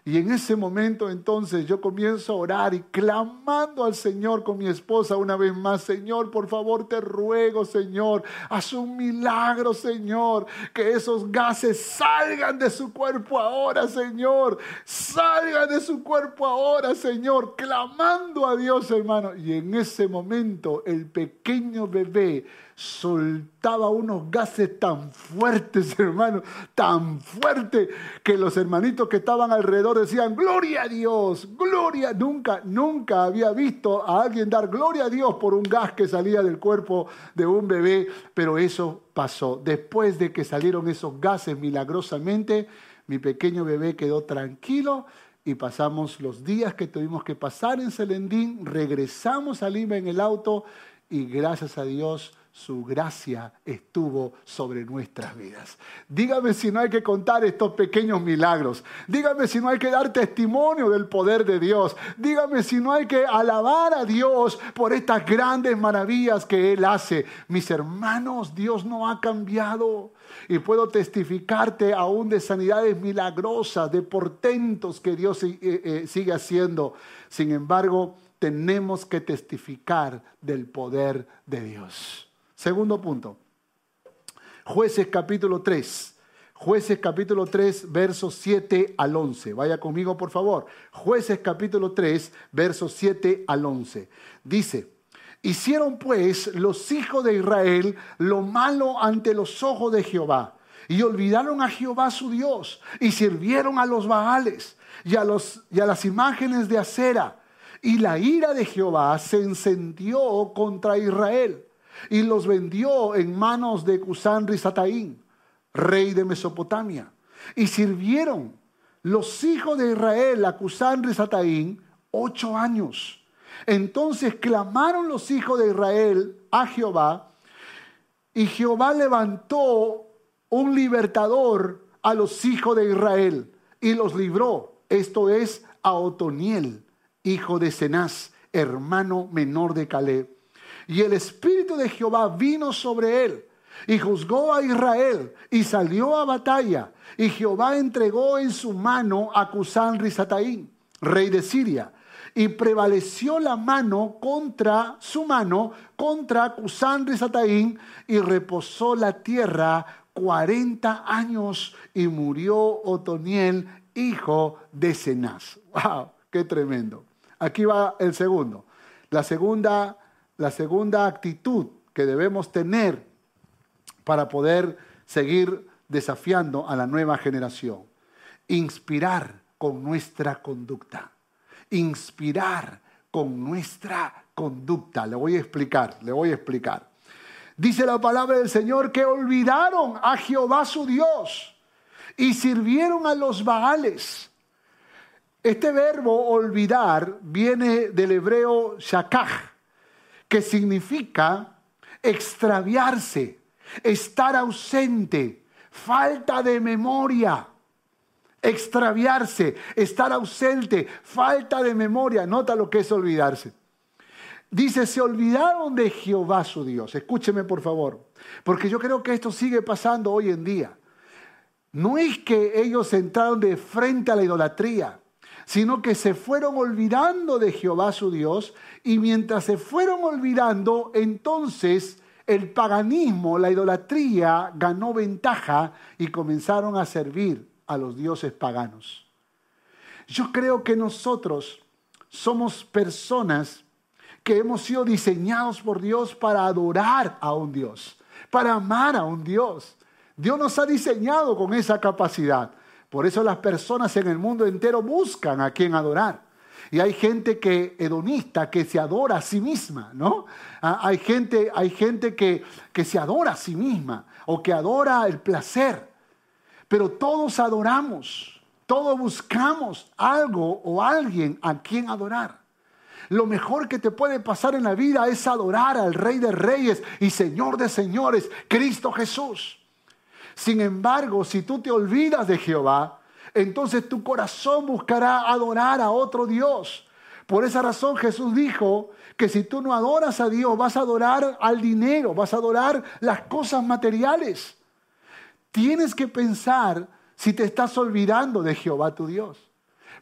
Y en ese momento entonces yo comienzo a orar y clamando al Señor con mi esposa una vez más, Señor, por favor te ruego, Señor, haz un milagro, Señor, que esos gases salgan de su cuerpo ahora, Señor, salgan de su cuerpo ahora, Señor, clamando a Dios, hermano. Y en ese momento el pequeño bebé soltaba unos gases tan fuertes, hermano, tan fuertes, que los hermanitos que estaban alrededor decían, gloria a Dios, gloria. Nunca, nunca había visto a alguien dar gloria a Dios por un gas que salía del cuerpo de un bebé, pero eso pasó. Después de que salieron esos gases milagrosamente, mi pequeño bebé quedó tranquilo y pasamos los días que tuvimos que pasar en Selendín, regresamos a Lima en el auto y gracias a Dios su gracia estuvo sobre nuestras vidas. Dígame si no hay que contar estos pequeños milagros. Dígame si no hay que dar testimonio del poder de Dios. Dígame si no hay que alabar a Dios por estas grandes maravillas que Él hace. Mis hermanos, Dios no ha cambiado. Y puedo testificarte aún de sanidades milagrosas, de portentos que Dios eh, eh, sigue haciendo. Sin embargo, tenemos que testificar del poder de Dios. Segundo punto. Jueces capítulo 3. Jueces capítulo 3, versos 7 al 11. Vaya conmigo, por favor. Jueces capítulo 3, versos 7 al 11. Dice, hicieron pues los hijos de Israel lo malo ante los ojos de Jehová. Y olvidaron a Jehová su Dios y sirvieron a los Baales y a, y a las imágenes de acera. Y la ira de Jehová se encendió contra Israel y los vendió en manos de Cusán Rizataín, rey de Mesopotamia. Y sirvieron los hijos de Israel a Cusán Risataín ocho años. Entonces clamaron los hijos de Israel a Jehová, y Jehová levantó un libertador a los hijos de Israel y los libró. Esto es a Otoniel, hijo de Cenaz, hermano menor de Caleb. Y el espíritu de Jehová vino sobre él y juzgó a Israel y salió a batalla. Y Jehová entregó en su mano a Cusán Risataín, rey de Siria. Y prevaleció la mano contra su mano, contra Cusán Risataín, y reposó la tierra cuarenta años y murió Otoniel, hijo de Cenaz. ¡Wow! ¡Qué tremendo! Aquí va el segundo. La segunda, la segunda actitud que debemos tener para poder seguir desafiando a la nueva generación. Inspirar con nuestra conducta. Inspirar con nuestra conducta. Le voy a explicar, le voy a explicar. Dice la palabra del Señor que olvidaron a Jehová su Dios y sirvieron a los Baales. Este verbo olvidar viene del hebreo shakach, que significa extraviarse, estar ausente, falta de memoria, extraviarse, estar ausente, falta de memoria. Nota lo que es olvidarse. Dice, se olvidaron de Jehová su Dios. Escúcheme por favor, porque yo creo que esto sigue pasando hoy en día. No es que ellos entraron de frente a la idolatría, sino que se fueron olvidando de Jehová su Dios y mientras se fueron olvidando, entonces el paganismo, la idolatría, ganó ventaja y comenzaron a servir a los dioses paganos. Yo creo que nosotros somos personas que hemos sido diseñados por Dios para adorar a un Dios, para amar a un Dios. Dios nos ha diseñado con esa capacidad. Por eso las personas en el mundo entero buscan a quien adorar. Y hay gente que hedonista que se adora a sí misma, ¿no? Ah, hay gente, hay gente que, que se adora a sí misma o que adora el placer. Pero todos adoramos, todos buscamos algo o alguien a quien adorar. Lo mejor que te puede pasar en la vida es adorar al Rey de Reyes y Señor de Señores, Cristo Jesús. Sin embargo, si tú te olvidas de Jehová, entonces tu corazón buscará adorar a otro Dios. Por esa razón Jesús dijo que si tú no adoras a Dios, vas a adorar al dinero, vas a adorar las cosas materiales. Tienes que pensar si te estás olvidando de Jehová tu Dios.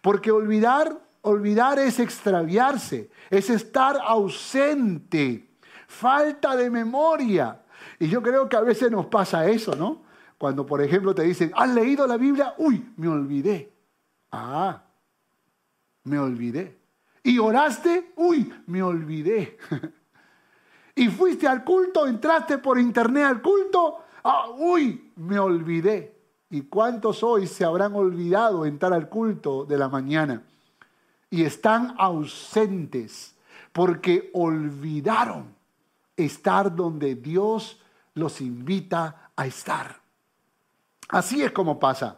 Porque olvidar, olvidar es extraviarse, es estar ausente, falta de memoria. Y yo creo que a veces nos pasa eso, ¿no? Cuando, por ejemplo, te dicen, ¿has leído la Biblia? Uy, me olvidé. Ah, me olvidé. ¿Y oraste? Uy, me olvidé. ¿Y fuiste al culto? ¿Entraste por internet al culto? Ah, uy, me olvidé. ¿Y cuántos hoy se habrán olvidado entrar al culto de la mañana? Y están ausentes porque olvidaron estar donde Dios los invita a estar. Así es como pasa.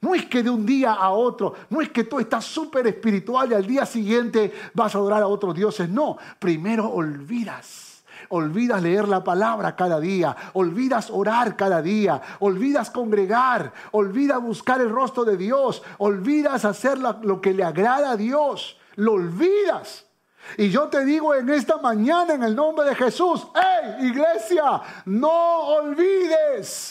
No es que de un día a otro, no es que tú estás súper espiritual y al día siguiente vas a adorar a otros dioses. No, primero olvidas. Olvidas leer la palabra cada día, olvidas orar cada día, olvidas congregar, olvidas buscar el rostro de Dios, olvidas hacer lo que le agrada a Dios, lo olvidas. Y yo te digo en esta mañana en el nombre de Jesús, hey iglesia, no olvides.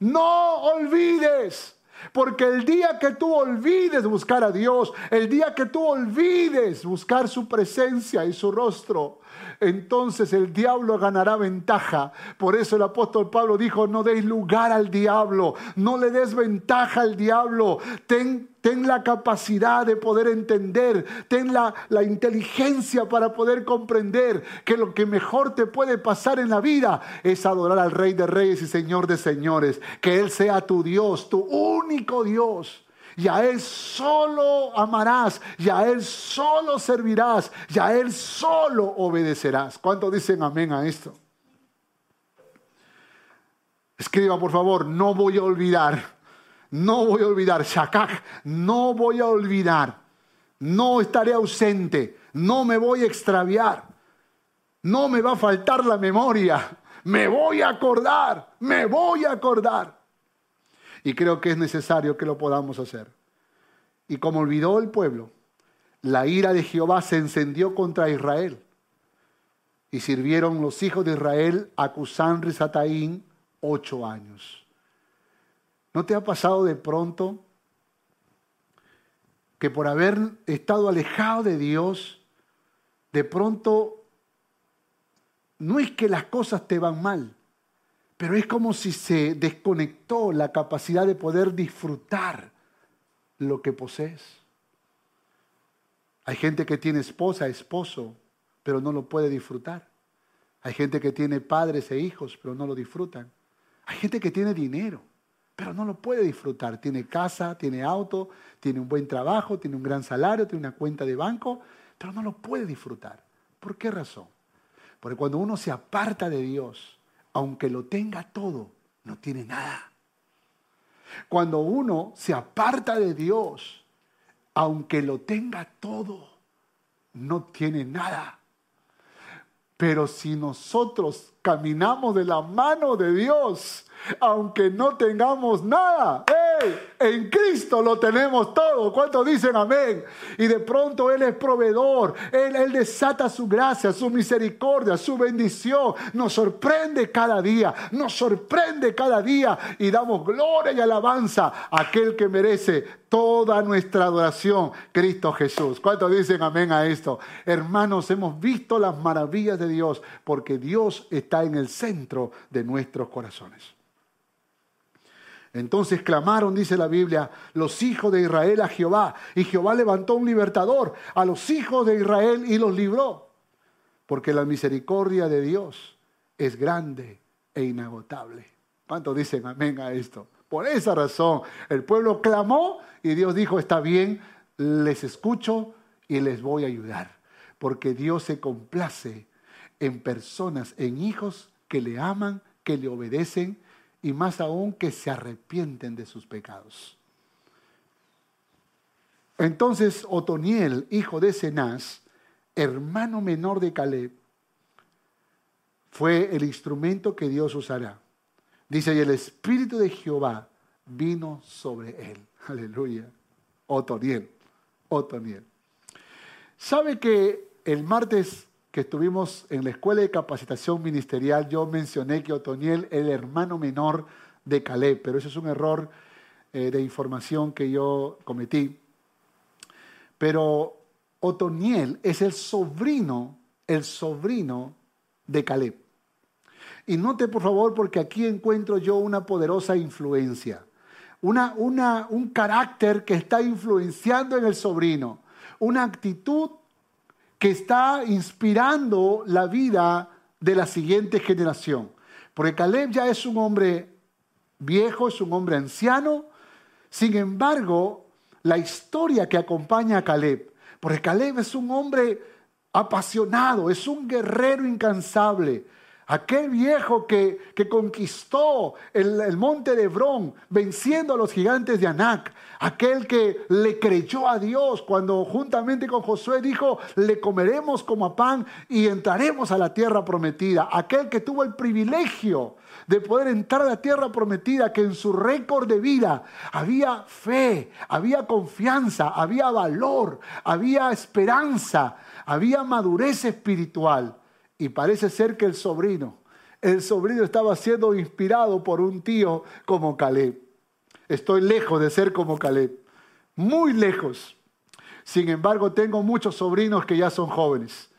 No olvides. Porque el día que tú olvides buscar a Dios, el día que tú olvides buscar su presencia y su rostro, entonces el diablo ganará ventaja. Por eso el apóstol Pablo dijo, no deis lugar al diablo, no le des ventaja al diablo. Ten, ten la capacidad de poder entender, ten la, la inteligencia para poder comprender que lo que mejor te puede pasar en la vida es adorar al Rey de Reyes y Señor de Señores. Que Él sea tu Dios, tu único Dios y a Él solo amarás, y a Él solo servirás, y a Él solo obedecerás. ¿Cuántos dicen amén a esto? Escriba por favor, no voy a olvidar, no voy a olvidar. Shakak, no voy a olvidar. No estaré ausente. No me voy a extraviar. No me va a faltar la memoria. Me voy a acordar. Me voy a acordar. Y creo que es necesario que lo podamos hacer. Y como olvidó el pueblo, la ira de Jehová se encendió contra Israel. Y sirvieron los hijos de Israel a Cusán Rizataín ocho años. ¿No te ha pasado de pronto que por haber estado alejado de Dios, de pronto no es que las cosas te van mal, pero es como si se desconectó la capacidad de poder disfrutar lo que posees? Hay gente que tiene esposa, esposo, pero no lo puede disfrutar. Hay gente que tiene padres e hijos, pero no lo disfrutan. Hay gente que tiene dinero, pero no lo puede disfrutar. Tiene casa, tiene auto, tiene un buen trabajo, tiene un gran salario, tiene una cuenta de banco, pero no lo puede disfrutar. ¿Por qué razón? Porque cuando uno se aparta de Dios, aunque lo tenga todo, no tiene nada. Cuando uno se aparta de Dios, aunque lo tenga todo, no tiene nada. Pero si nosotros caminamos de la mano de Dios, aunque no tengamos nada, en Cristo lo tenemos todo. ¿Cuántos dicen amén? Y de pronto Él es proveedor, Él, Él desata su gracia, su misericordia, su bendición. Nos sorprende cada día, nos sorprende cada día y damos gloria y alabanza a aquel que merece toda nuestra adoración, Cristo Jesús. ¿Cuántos dicen amén a esto? Hermanos, hemos visto las maravillas de Dios porque Dios está en el centro de nuestros corazones. Entonces clamaron, dice la Biblia, los hijos de Israel a Jehová. Y Jehová levantó un libertador a los hijos de Israel y los libró. Porque la misericordia de Dios es grande e inagotable. ¿Cuántos dicen amén a esto? Por esa razón, el pueblo clamó y Dios dijo, está bien, les escucho y les voy a ayudar. Porque Dios se complace en personas, en hijos que le aman, que le obedecen y más aún que se arrepienten de sus pecados. Entonces Otoniel, hijo de Cenaz, hermano menor de Caleb, fue el instrumento que Dios usará. Dice, y el Espíritu de Jehová vino sobre él. Aleluya. Otoniel, Otoniel. ¿Sabe que el martes que estuvimos en la escuela de capacitación ministerial, yo mencioné que Otoniel era el hermano menor de Caleb, pero eso es un error eh, de información que yo cometí. Pero Otoniel es el sobrino, el sobrino de Caleb. Y note por favor, porque aquí encuentro yo una poderosa influencia, una, una, un carácter que está influenciando en el sobrino, una actitud que está inspirando la vida de la siguiente generación. Porque Caleb ya es un hombre viejo, es un hombre anciano. Sin embargo, la historia que acompaña a Caleb, porque Caleb es un hombre apasionado, es un guerrero incansable, Aquel viejo que, conquistó el, monte de Hebrón, venciendo a los gigantes de Anac. Aquel que le creyó a Dios cuando juntamente con Josué dijo, le comeremos como a pan y entraremos a la tierra prometida. Aquel que tuvo el privilegio de poder entrar a la tierra prometida, que en su récord de vida había fe, había confianza, había valor, había esperanza, había madurez espiritual. Y parece ser que el sobrino, el sobrino estaba siendo inspirado por un tío como Caleb. Estoy lejos de ser como Caleb, muy lejos. Sin embargo, tengo muchos sobrinos que ya son jóvenes.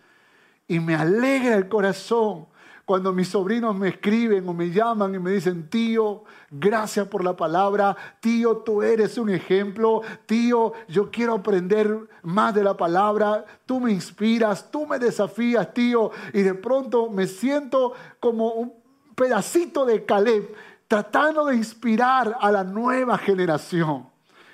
Y me alegra el corazón cuando mis sobrinos me escriben o me llaman y me dicen, tío, gracias por la palabra, tío, tú eres un ejemplo, tío, yo quiero aprender más de la palabra, tú me inspiras, tú me desafías, tío, y de pronto me siento como un pedacito de Caleb tratando de inspirar a la nueva generación.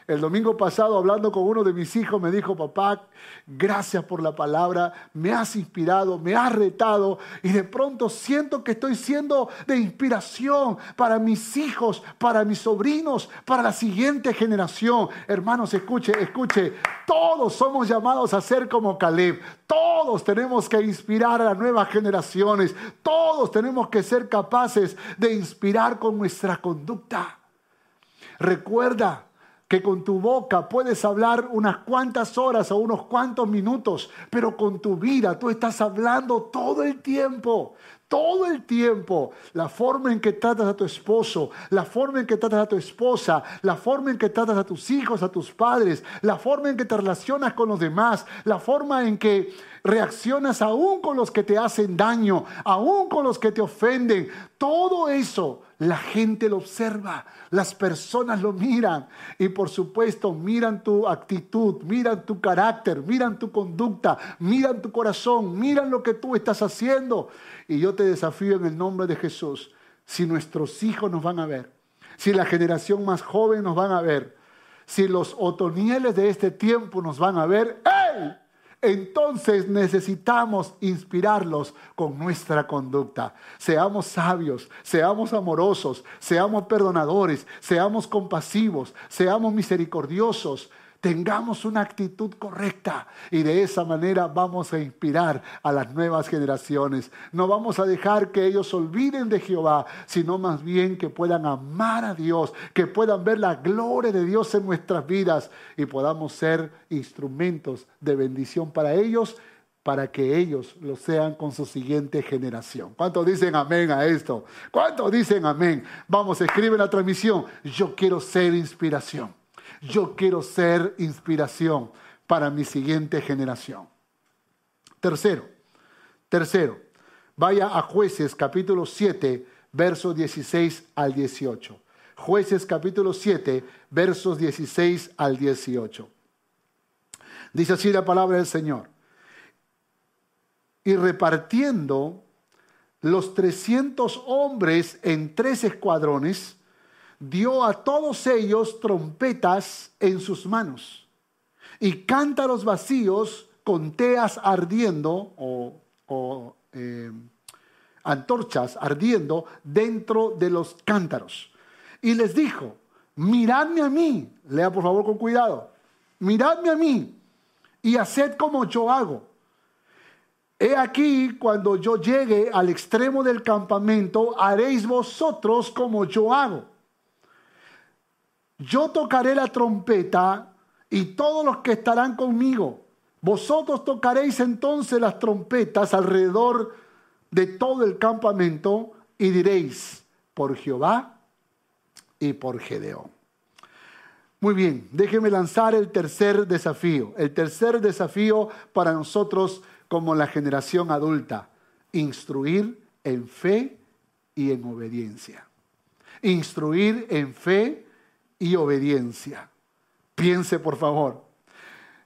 El domingo pasado, hablando con uno de mis hijos, me dijo, papá, gracias por la palabra, me has inspirado, me has retado y de pronto siento que estoy siendo de inspiración para mis hijos, para mis sobrinos, para la siguiente generación. Hermanos, escuche, escuche, todos somos llamados a ser como Caleb, todos tenemos que inspirar a las nuevas generaciones, todos tenemos que ser capaces de inspirar con nuestra conducta. Recuerda, que con tu boca puedes hablar unas cuantas horas o unos cuantos minutos, pero con tu vida tú estás hablando todo el tiempo todo el tiempo. La forma en que tratas a tu esposo, la forma en que tratas a tu esposa, la forma en que tratas a tus hijos, a tus padres, la forma en que te relacionas con los demás, la forma en que reaccionas aún con los que te hacen daño, aún con los que te ofenden. Todo eso la gente lo observa, las personas lo miran y por supuesto miran tu actitud, miran tu carácter, miran tu conducta, miran tu corazón, miran lo que tú estás haciendo. Y yo te desafío en el nombre de Jesús, si nuestros hijos nos van a ver, si la generación más joven nos van a ver, si los otonieles de este tiempo nos van a ver, ¡hey! Entonces necesitamos inspirarlos con nuestra conducta. Seamos sabios, seamos amorosos, seamos perdonadores, seamos compasivos, seamos misericordiosos, tengamos una actitud correcta y de esa manera vamos a inspirar a las nuevas generaciones. No vamos a dejar que ellos olviden de Jehová, sino más bien que puedan amar a Dios, que puedan ver la gloria de Dios en nuestras vidas y podamos ser instrumentos de bendición para ellos para que ellos lo sean con su siguiente generación. ¿Cuántos dicen amén a esto? ¿Cuántos dicen amén? Vamos, escribe la transmisión. Yo quiero ser inspiración yo quiero ser inspiración para mi siguiente generación. Tercero, tercero, vaya a jueces capítulo 7, versos 16 al 18. Jueces capítulo 7, versos 16 al 18. Dice así la palabra del Señor. Y repartiendo los 300 hombres en tres escuadrones, dio a todos ellos trompetas en sus manos y cántaros vacíos con teas ardiendo o, eh, antorchas ardiendo dentro de los cántaros. Y les dijo, miradme a mí, lea por favor con cuidado, miradme a mí y haced como yo hago. He aquí, cuando yo llegue al extremo del campamento, haréis vosotros como yo hago yo tocaré la trompeta y todos los que estarán conmigo. Vosotros tocaréis entonces las trompetas alrededor de todo el campamento y diréis, por Jehová y por Gedeón. Muy bien, déjeme lanzar el tercer desafío. El tercer desafío para nosotros como la generación adulta, instruir en fe y en obediencia. Instruir en fe y obediencia. Piense, por favor.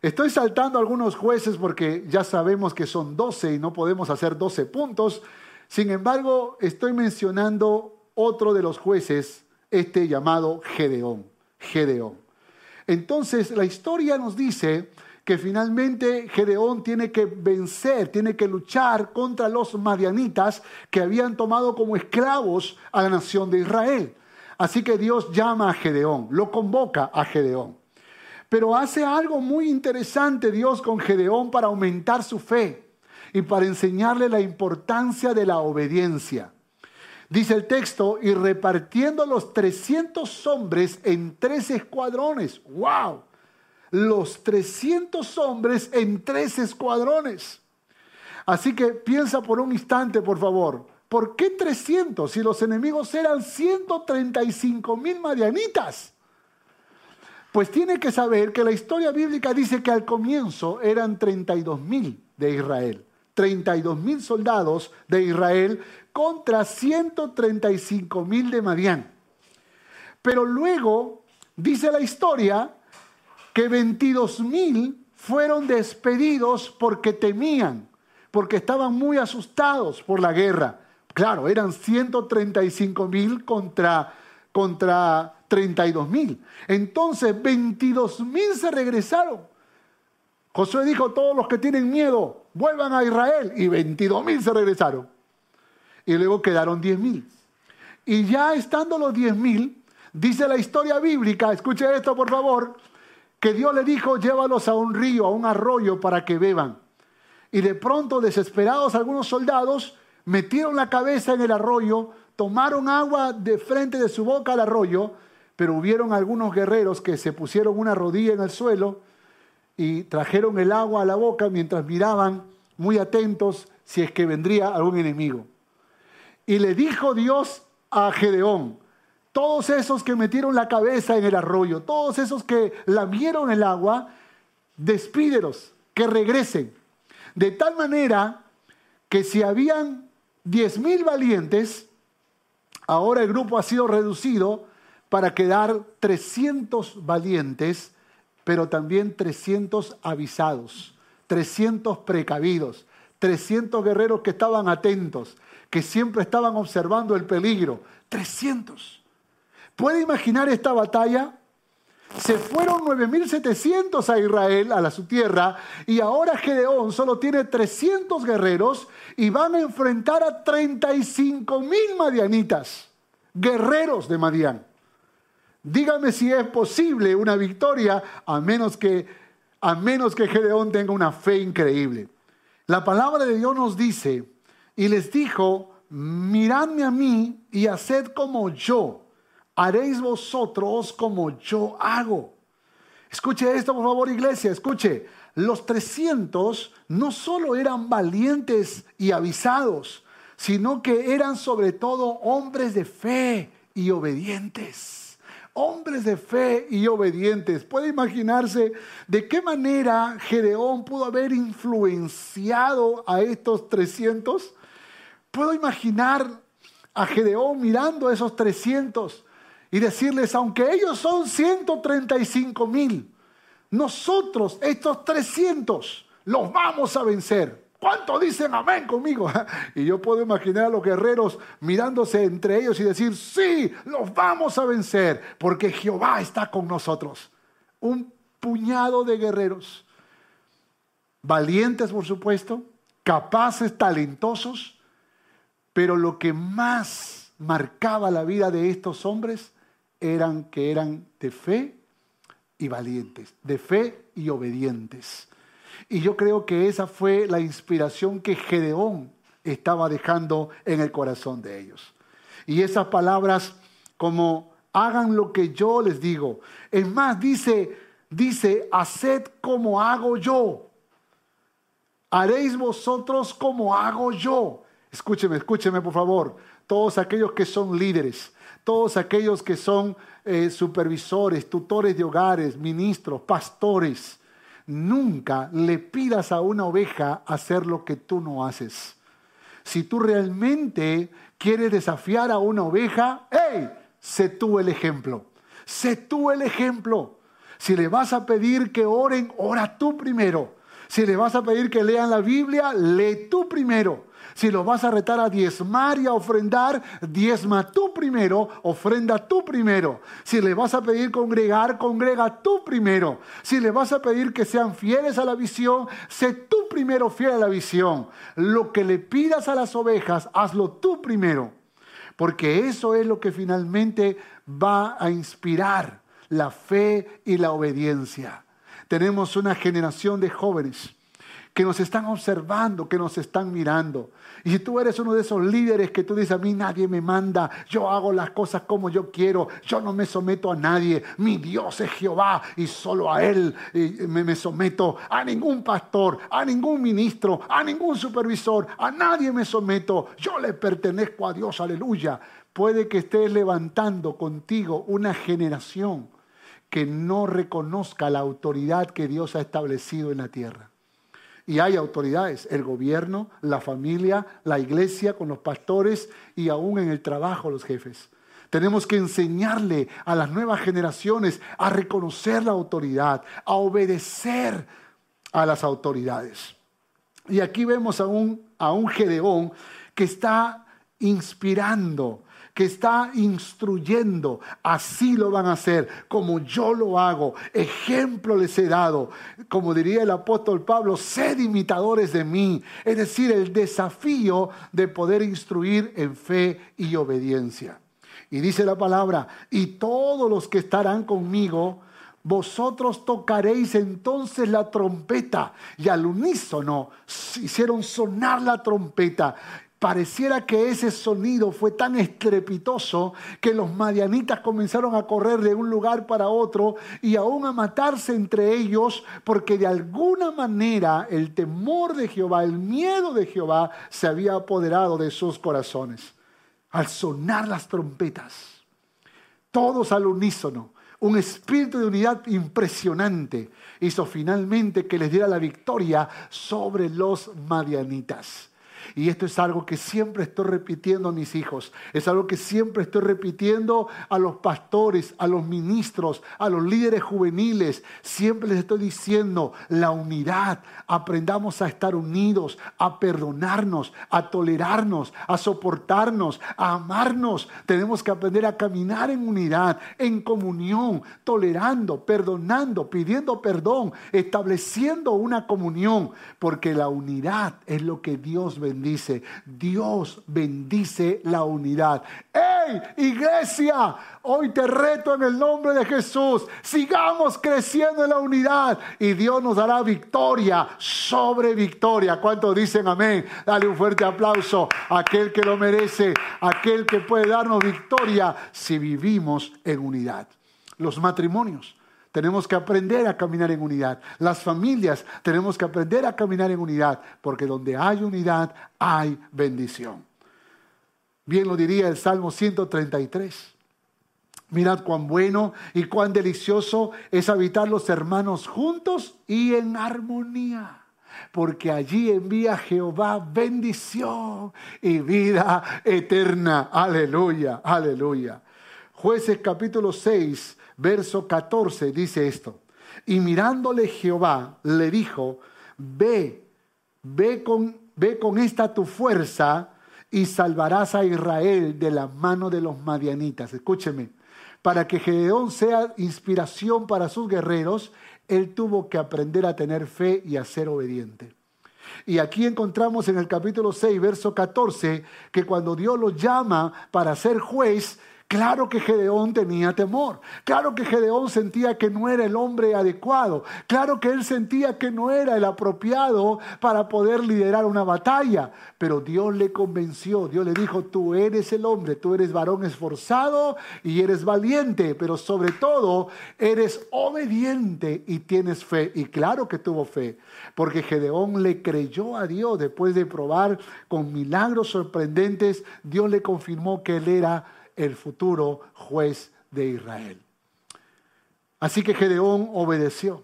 Estoy saltando algunos jueces porque ya sabemos que son 12 y no podemos hacer 12 puntos. Sin embargo, estoy mencionando otro de los jueces, este llamado Gedeón. Gedeón. Entonces, la historia nos dice que finalmente Gedeón tiene que vencer, tiene que luchar contra los madianitas que habían tomado como esclavos a la nación de Israel. Así que Dios llama a Gedeón, lo convoca a Gedeón. Pero hace algo muy interesante Dios con Gedeón para aumentar su fe y para enseñarle la importancia de la obediencia. Dice el texto, y repartiendo los 300 hombres en tres escuadrones. ¡Wow! Los 300 hombres en tres escuadrones. Así que piensa por un instante, por favor. ¿Por qué 300 si los enemigos eran 135 mil marianitas? Pues tiene que saber que la historia bíblica dice que al comienzo eran 32 mil de Israel. 32 mil soldados de Israel contra 135 mil de Madián. Pero luego dice la historia que 22 mil fueron despedidos porque temían, porque estaban muy asustados por la guerra. Claro, eran 135 mil contra, contra 32 mil. Entonces 22 mil se regresaron. Josué dijo, todos los que tienen miedo, vuelvan a Israel. Y 22 mil se regresaron. Y luego quedaron 10 mil. Y ya estando los 10 mil, dice la historia bíblica, escuche esto por favor, que Dios le dijo, llévalos a un río, a un arroyo para que beban. Y de pronto, desesperados, algunos soldados metieron la cabeza en el arroyo, tomaron agua de frente de su boca al arroyo, pero hubieron algunos guerreros que se pusieron una rodilla en el suelo y trajeron el agua a la boca mientras miraban muy atentos si es que vendría algún enemigo. Y le dijo Dios a Gedeón, todos esos que metieron la cabeza en el arroyo, todos esos que lamieron el agua, despídelos, que regresen. De tal manera que si habían diez mil valientes, ahora el grupo ha sido reducido para quedar 300 valientes, pero también 300 avisados, 300 precavidos, 300 guerreros que estaban atentos, que siempre estaban observando el peligro. 300. ¿Puede imaginar esta batalla? Se fueron 9.700 a Israel, a la su tierra, y ahora Gedeón solo tiene 300 guerreros y van a enfrentar a 35.000 madianitas, guerreros de Madián. Dígame si es posible una victoria a menos que, a menos que Gedeón tenga una fe increíble. La palabra de Dios nos dice, y les dijo, miradme a mí y haced como yo haréis vosotros como yo hago. Escuche esto, por favor, iglesia, escuche. Los 300 no solo eran valientes y avisados, sino que eran sobre todo hombres de fe y obedientes. Hombres de fe y obedientes. ¿Puede imaginarse de qué manera Gedeón pudo haber influenciado a estos 300? Puedo imaginar a Gedeón mirando a esos 300 y decirles, aunque ellos son 135 mil, nosotros, estos 300, los vamos a vencer. ¿Cuánto dicen amén conmigo? Y yo puedo imaginar a los guerreros mirándose entre ellos y decir, sí, los vamos a vencer, porque Jehová está con nosotros. Un puñado de guerreros, valientes por supuesto, capaces, talentosos, pero lo que más marcaba la vida de estos hombres eran que eran de fe y valientes, de fe y obedientes. Y yo creo que esa fue la inspiración que Gedeón estaba dejando en el corazón de ellos. Y esas palabras como hagan lo que yo les digo. Es más, dice, dice, haced como hago yo. Haréis vosotros como hago yo. Escúcheme, escúcheme por favor. Todos aquellos que son líderes, todos aquellos que son eh, supervisores, tutores de hogares, ministros, pastores, nunca le pidas a una oveja hacer lo que tú no haces. Si tú realmente quieres desafiar a una oveja, ¡hey! Sé tú el ejemplo. Sé tú el ejemplo. Si le vas a pedir que oren, ora tú primero. Si le vas a pedir que lean la Biblia, lee tú primero. Si lo vas a retar a diezmar y a ofrendar, diezma tú primero, ofrenda tú primero. Si le vas a pedir congregar, congrega tú primero. Si le vas a pedir que sean fieles a la visión, sé tú primero fiel a la visión. Lo que le pidas a las ovejas, hazlo tú primero. Porque eso es lo que finalmente va a inspirar la fe y la obediencia. Tenemos una generación de jóvenes que nos están observando, que nos están mirando. Y si tú eres uno de esos líderes que tú dices, a mí nadie me manda, yo hago las cosas como yo quiero, yo no me someto a nadie, mi Dios es Jehová y solo a Él me, me someto, a ningún pastor, a ningún ministro, a ningún supervisor, a nadie me someto, yo le pertenezco a Dios, aleluya. Puede que estés levantando contigo una generación que no reconozca la autoridad que Dios ha establecido en la tierra. Y hay autoridades, el gobierno, la familia, la iglesia con los pastores y aún en el trabajo los jefes. Tenemos que enseñarle a las nuevas generaciones a reconocer la autoridad, a obedecer a las autoridades. Y aquí vemos a un, a un Gedeón que está inspirando, que está instruyendo. Así lo van a hacer, como yo lo hago. Ejemplo les he dado. Como diría el apóstol Pablo, sed imitadores de mí. Es decir, el desafío de poder instruir en fe y obediencia. Y dice la palabra, y todos los que estarán conmigo, vosotros tocaréis entonces la trompeta. Y al unísono hicieron sonar la trompeta. Pareciera que ese sonido fue tan estrepitoso que los madianitas comenzaron a correr de un lugar para otro y aún a matarse entre ellos porque de alguna manera el temor de Jehová, el miedo de Jehová se había apoderado de sus corazones. Al sonar las trompetas, todos al unísono, un espíritu de unidad impresionante hizo finalmente que les diera la victoria sobre los madianitas. Y esto es algo que siempre estoy repitiendo a mis hijos. Es algo que siempre estoy repitiendo a los pastores, a los ministros, a los líderes juveniles. Siempre les estoy diciendo la unidad. Aprendamos a estar unidos, a perdonarnos, a tolerarnos, a soportarnos, a amarnos. Tenemos que aprender a caminar en unidad, en comunión, tolerando, perdonando, pidiendo perdón, estableciendo una comunión. Porque la unidad es lo que Dios bendice bendice. Dios bendice la unidad. ¡Hey, iglesia! Hoy te reto en el nombre de Jesús. Sigamos creciendo en la unidad y Dios nos dará victoria sobre victoria. ¿Cuántos dicen amén? Dale un fuerte aplauso a aquel que lo merece, aquel que puede darnos victoria si vivimos en unidad. Los matrimonios tenemos que aprender a caminar en unidad. Las familias tenemos que aprender a caminar en unidad, porque donde hay unidad hay bendición. Bien lo diría el Salmo 133. Mirad cuán bueno y cuán delicioso es habitar los hermanos juntos y en armonía porque allí envía Jehová bendición y vida eterna. Aleluya, aleluya. Jueces capítulo 6, verso 14 dice esto. Y mirándole Jehová le dijo, ve, ve con, ve con esta tu fuerza y salvarás a Israel de la mano de los madianitas. Escúcheme, para que Gedeón sea inspiración para sus guerreros, él tuvo que aprender a tener fe y a ser obediente. Y aquí encontramos en el capítulo 6, verso 14, que cuando Dios lo llama para ser juez, Claro que Gedeón tenía temor, claro que Gedeón sentía que no era el hombre adecuado, claro que él sentía que no era el apropiado para poder liderar una batalla, pero Dios le convenció, Dios le dijo, tú eres el hombre, tú eres varón esforzado y eres valiente, pero sobre todo eres obediente y tienes fe. Y claro que tuvo fe, porque Gedeón le creyó a Dios. Después de probar con milagros sorprendentes, Dios le confirmó que él era el futuro juez de Israel. Así que Gedeón obedeció.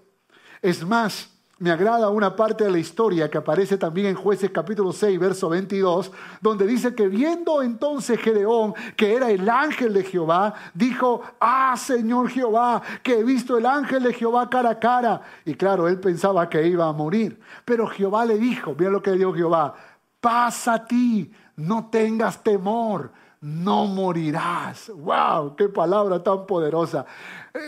Es más, me agrada una parte de la historia que aparece también en jueces capítulo 6, verso 22, donde dice que viendo entonces Gedeón que era el ángel de Jehová, dijo, ah Señor Jehová, que he visto el ángel de Jehová cara a cara. Y claro, él pensaba que iba a morir. Pero Jehová le dijo, mira lo que dijo Jehová, pasa a ti, no tengas temor no morirás. ¡Wow! ¡Qué palabra tan poderosa!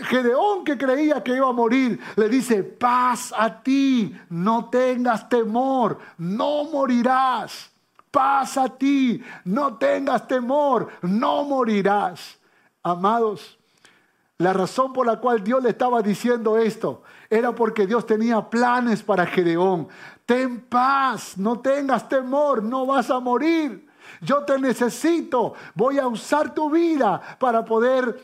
Gedeón que creía que iba a morir, le dice, paz a ti, no tengas temor, no morirás. Paz a ti, no tengas temor, no morirás. Amados, la razón por la cual Dios le estaba diciendo esto era porque Dios tenía planes para Gedeón. Ten paz, no tengas temor, no vas a morir yo te necesito, voy a usar tu vida para poder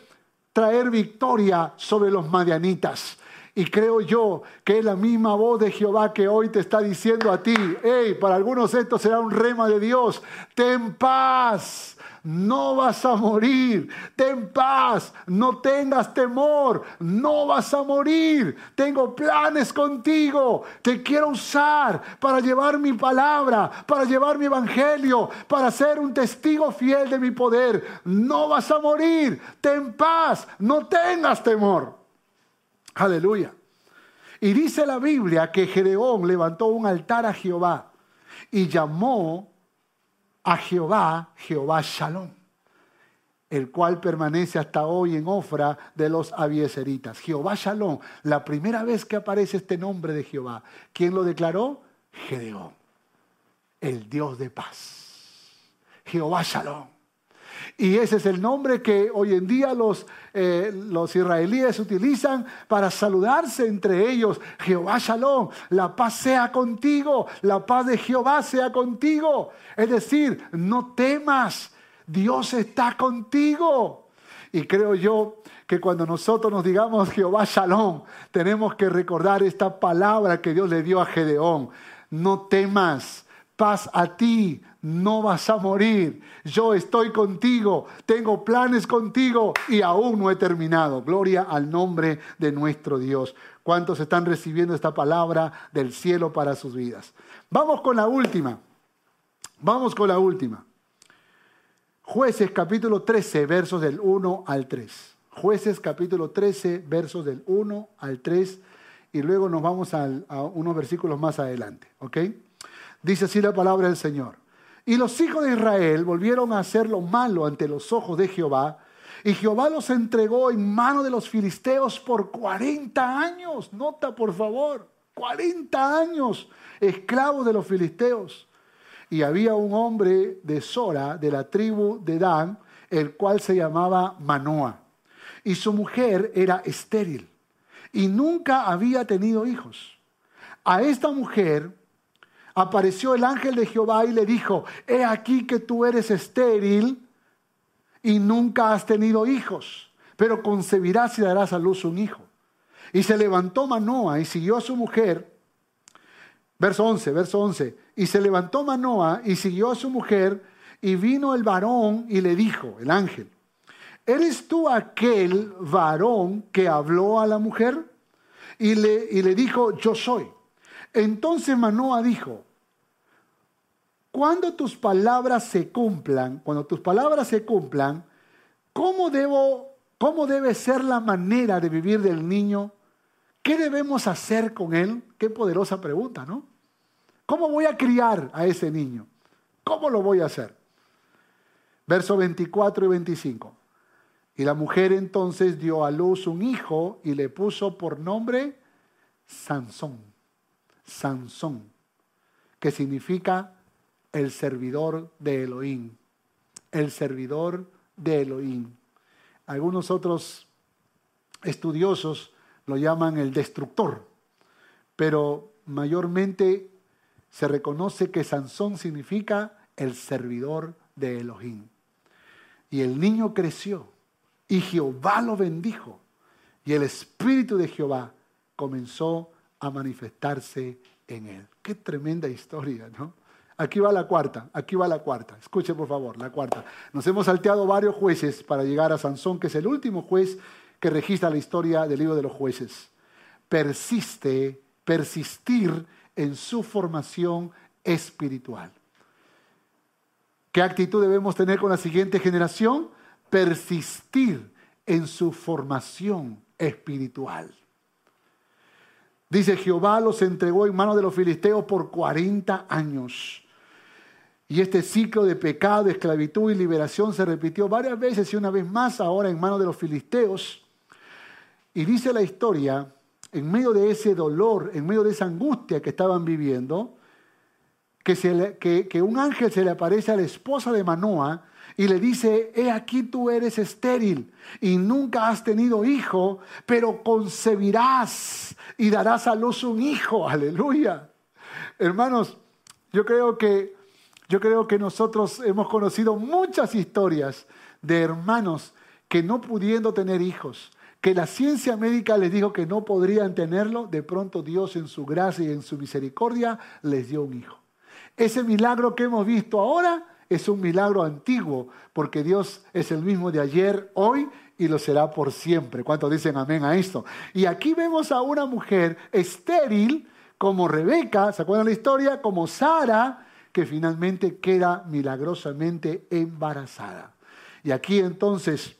traer victoria sobre los madianitas. Y creo yo que es la misma voz de Jehová que hoy te está diciendo a ti, hey, para algunos esto será un rema de Dios, ten paz, no vas a morir, ten paz, no tengas temor, no vas a morir, tengo planes contigo, te quiero usar para llevar mi palabra, para llevar mi evangelio, para ser un testigo fiel de mi poder, no vas a morir, ten paz, no tengas temor. Aleluya. Y dice la Biblia que Gedeón levantó un altar a Jehová y llamó a Jehová, Jehová Shalom. el cual permanece hasta hoy en Ofra de los Abieseritas. Jehová Shalom, la primera vez que aparece este nombre de Jehová, ¿quién lo declaró? Gedeón, el Dios de paz. Jehová Shalom. Y ese es el nombre que hoy en día los, eh, los israelíes utilizan para saludarse entre ellos. Jehová Shalom, la paz sea contigo, la paz de Jehová sea contigo. Es decir, no temas, Dios está contigo. Y creo yo que cuando nosotros nos digamos Jehová Shalom, tenemos que recordar esta palabra que Dios le dio a Gedeón. No temas, paz a ti, no vas a morir. Yo estoy contigo, tengo planes contigo y aún no he terminado. Gloria al nombre de nuestro Dios. ¿Cuántos están recibiendo esta palabra del cielo para sus vidas? Vamos con la última. Vamos con la última. Jueces capítulo 13, versos del 1 al 3. Jueces capítulo 13, versos del 1 al 3. Y luego nos vamos a, unos versículos más adelante. ¿Ok? Dice así la palabra del Señor. Y los hijos de Israel volvieron a hacer lo malo ante los ojos de Jehová. Y Jehová los entregó en mano de los filisteos por 40 años. Nota, por favor, 40 años esclavos de los filisteos. Y había un hombre de Sora, de la tribu de Dan, el cual se llamaba Manoa. Y su mujer era estéril y nunca había tenido hijos. A esta mujer apareció el ángel de Jehová y le dijo, he aquí que tú eres estéril y nunca has tenido hijos, pero concebirás y darás a luz un hijo. Y se levantó Manoa y siguió a su mujer Verso 11, verso 11. Y se levantó Manoa y siguió a su mujer y vino el varón y le dijo, el ángel, ¿eres tú aquel varón que habló a la mujer? Y le, y le dijo, yo soy. Entonces Manoa dijo, cuando tus palabras se cumplan, cuando tus palabras se cumplan, ¿cómo, debo, ¿cómo debe ser la manera de vivir del niño? ¿Qué debemos hacer con él? Qué poderosa pregunta, ¿no? ¿Cómo voy a criar a ese niño? ¿Cómo lo voy a hacer? Verso 24 y 25. Y la mujer entonces dio a luz un hijo y le puso por nombre Sansón. Sansón, que significa el servidor de Elohim. El servidor de Elohim. Algunos otros estudiosos lo llaman el destructor, pero mayormente se reconoce que Sansón significa el servidor de Elohim. Y el niño creció y Jehová lo bendijo y el espíritu de Jehová comenzó a manifestarse en él. Qué tremenda historia, ¿no? Aquí va la cuarta, aquí va la cuarta. Escuche por favor, la cuarta. Nos hemos salteado varios jueces para llegar a Sansón, que es el último juez que registra la historia del libro de los jueces. Persiste, persistir en su formación espiritual. ¿Qué actitud debemos tener con la siguiente generación? Persistir en su formación espiritual. Dice, Jehová los entregó en manos de los filisteos por 40 años. Y este ciclo de pecado, esclavitud y liberación se repitió varias veces y una vez más ahora en manos de los filisteos. Y dice la historia en medio de ese dolor, en medio de esa angustia que estaban viviendo, que, un ángel se le aparece a la esposa de Manoa y le dice, he aquí tú eres estéril y nunca has tenido hijo, pero concebirás y darás a luz un hijo. Aleluya. Hermanos, yo creo que, yo creo que nosotros hemos conocido muchas historias de hermanos que no pudiendo tener hijos, que la ciencia médica les dijo que no podrían tenerlo, de pronto Dios en su gracia y en su misericordia les dio un hijo. Ese milagro que hemos visto ahora es un milagro antiguo, porque Dios es el mismo de ayer, hoy y lo será por siempre. ¿Cuántos dicen amén a esto? Y aquí vemos a una mujer estéril como Rebeca, ¿se acuerdan la historia? Como Sara, que finalmente queda milagrosamente embarazada. Y aquí entonces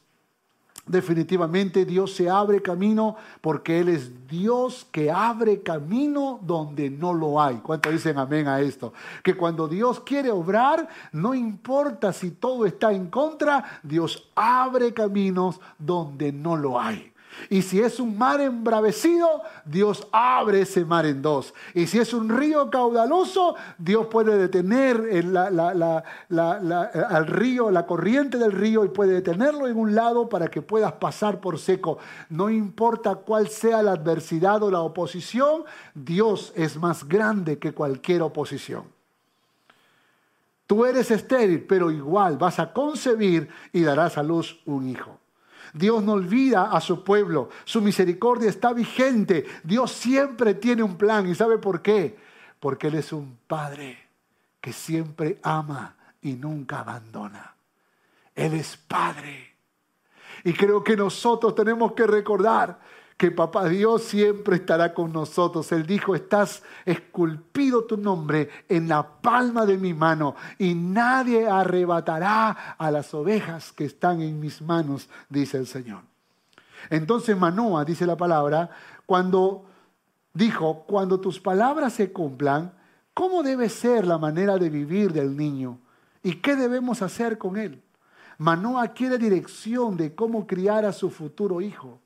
Definitivamente Dios se abre camino porque Él es Dios que abre camino donde no lo hay. ¿Cuánto dicen amén a esto? Que cuando Dios quiere obrar, no importa si todo está en contra, Dios abre caminos donde no lo hay. Y si es un mar embravecido, Dios abre ese mar en dos. Y si es un río caudaloso, Dios puede detener al río, la corriente del río, y puede detenerlo en un lado para que puedas pasar por seco. No importa cuál sea la adversidad o la oposición, Dios es más grande que cualquier oposición. Tú eres estéril, pero igual vas a concebir y darás a luz un hijo. Dios no olvida a su pueblo. Su misericordia está vigente. Dios siempre tiene un plan. ¿Y sabe por qué? Porque Él es un Padre que siempre ama y nunca abandona. Él es Padre. Y creo que nosotros tenemos que recordar que papá Dios siempre estará con nosotros. Él dijo, estás esculpido tu nombre en la palma de mi mano y nadie arrebatará a las ovejas que están en mis manos, dice el Señor. Entonces Manoa, dice la palabra, cuando dijo, cuando tus palabras se cumplan, ¿cómo debe ser la manera de vivir del niño? ¿Y qué debemos hacer con él? Manoa quiere dirección de cómo criar a su futuro hijo.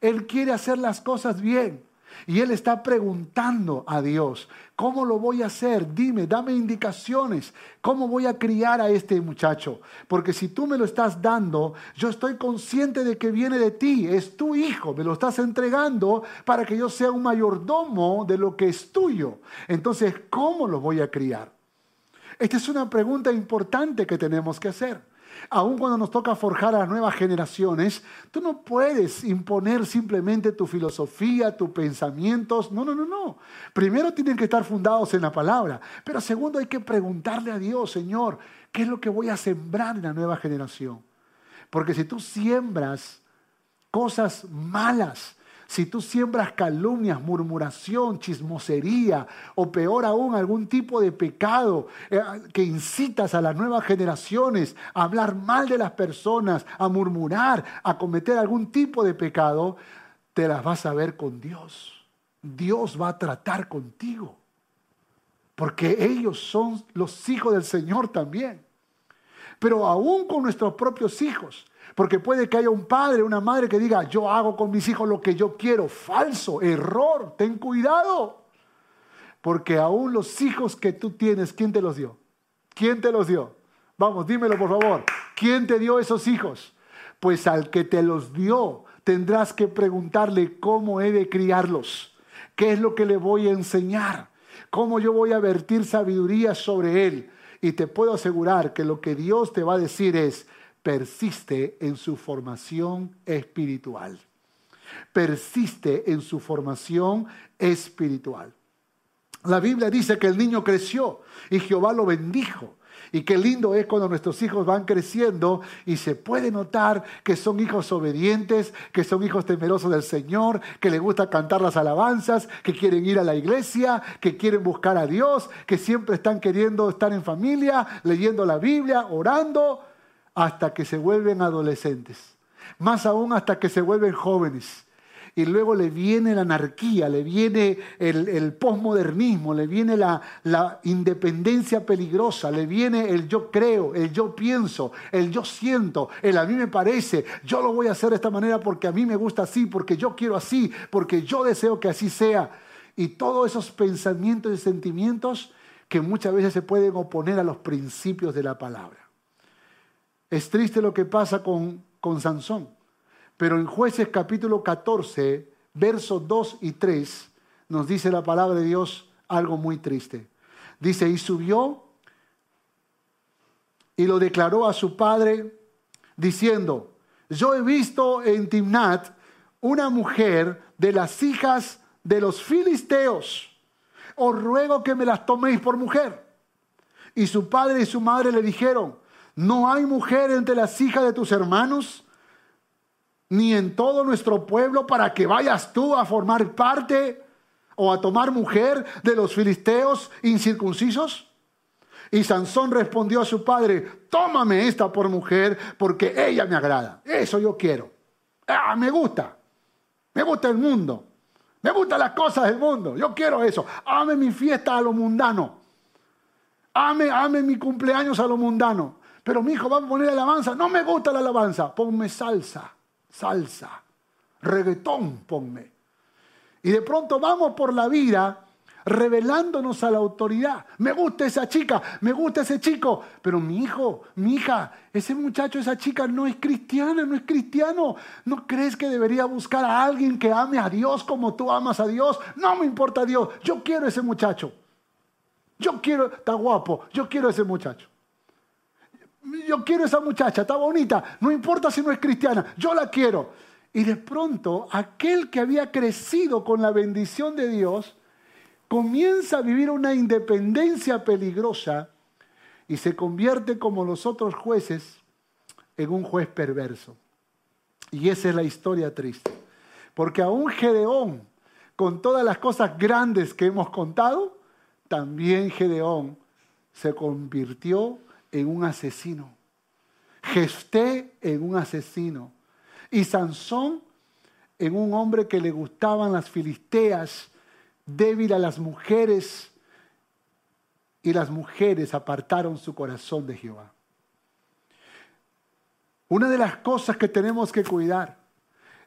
Él quiere hacer las cosas bien. Y él está preguntando a Dios, ¿cómo lo voy a hacer? Dime, dame indicaciones. ¿Cómo voy a criar a este muchacho? Porque si tú me lo estás dando, yo estoy consciente de que viene de ti, es tu hijo, me lo estás entregando para que yo sea un mayordomo de lo que es tuyo. Entonces, ¿cómo lo voy a criar? Esta es una pregunta importante que tenemos que hacer. Aún cuando nos toca forjar a nuevas generaciones, tú no puedes imponer simplemente tu filosofía, tus pensamientos. No, no, no, no. Primero tienen que estar fundados en la palabra. Pero segundo hay que preguntarle a Dios, Señor, ¿qué es lo que voy a sembrar en la nueva generación? Porque si tú siembras cosas malas, si tú siembras calumnias, murmuración, chismosería o peor aún algún tipo de pecado eh, que incitas a las nuevas generaciones a hablar mal de las personas, a murmurar, a cometer algún tipo de pecado, te las vas a ver con Dios. Dios va a tratar contigo. Porque ellos son los hijos del Señor también. Pero aún con nuestros propios hijos, porque puede que haya un padre, una madre que diga, yo hago con mis hijos lo que yo quiero. Falso, error, ten cuidado. Porque aún los hijos que tú tienes, ¿quién te los dio? ¿Quién te los dio? Vamos, dímelo por favor. ¿Quién te dio esos hijos? Pues al que te los dio, tendrás que preguntarle cómo he de criarlos. ¿Qué es lo que le voy a enseñar? ¿Cómo yo voy a vertir sabiduría sobre él? Y te puedo asegurar que lo que Dios te va a decir es, persiste en su formación espiritual. Persiste en su formación espiritual. La Biblia dice que el niño creció y Jehová lo bendijo. Y qué lindo es cuando nuestros hijos van creciendo y se puede notar que son hijos obedientes, que son hijos temerosos del Señor, que les gusta cantar las alabanzas, que quieren ir a la iglesia, que quieren buscar a Dios, que siempre están queriendo estar en familia, leyendo la Biblia, orando hasta que se vuelven adolescentes, más aún hasta que se vuelven jóvenes. Y luego le viene la anarquía, le viene el, el posmodernismo, le viene la, la independencia peligrosa, le viene el yo creo, el yo pienso, el yo siento, el a mí me parece, yo lo voy a hacer de esta manera porque a mí me gusta así, porque yo quiero así, porque yo deseo que así sea. Y todos esos pensamientos y sentimientos que muchas veces se pueden oponer a los principios de la palabra. Es triste lo que pasa con, con Sansón. Pero en jueces capítulo 14, versos 2 y 3, nos dice la palabra de Dios algo muy triste. Dice, y subió y lo declaró a su padre diciendo, yo he visto en Timnat una mujer de las hijas de los filisteos. Os ruego que me las toméis por mujer. Y su padre y su madre le dijeron, no hay mujer entre las hijas de tus hermanos, ni en todo nuestro pueblo, para que vayas tú a formar parte o a tomar mujer de los filisteos incircuncisos. Y Sansón respondió a su padre, tómame esta por mujer porque ella me agrada. Eso yo quiero. Ah, me gusta. Me gusta el mundo. Me gustan las cosas del mundo. Yo quiero eso. Ame mi fiesta a lo mundano. Ame, ame mi cumpleaños a lo mundano. Pero mi hijo va a poner alabanza. No me gusta la alabanza. Ponme salsa, salsa, reggaetón, ponme. Y de pronto vamos por la vida revelándonos a la autoridad. Me gusta esa chica, me gusta ese chico, pero mi hijo, mi hija, ese muchacho, esa chica no es cristiana, no es cristiano. ¿No crees que debería buscar a alguien que ame a Dios como tú amas a Dios? No me importa Dios, yo quiero ese muchacho. Yo quiero, está guapo, yo quiero ese muchacho. Yo quiero esa muchacha, está bonita, no importa si no es cristiana, yo la quiero. Y de pronto, aquel que había crecido con la bendición de Dios, comienza a vivir una independencia peligrosa y se convierte como los otros jueces en un juez perverso. Y esa es la historia triste. Porque aún Gedeón, con todas las cosas grandes que hemos contado, también Gedeón se convirtió en un asesino. Jefté en un asesino. Y Sansón en un hombre que le gustaban las filisteas débil a las mujeres y las mujeres apartaron su corazón de Jehová. Una de las cosas que tenemos que cuidar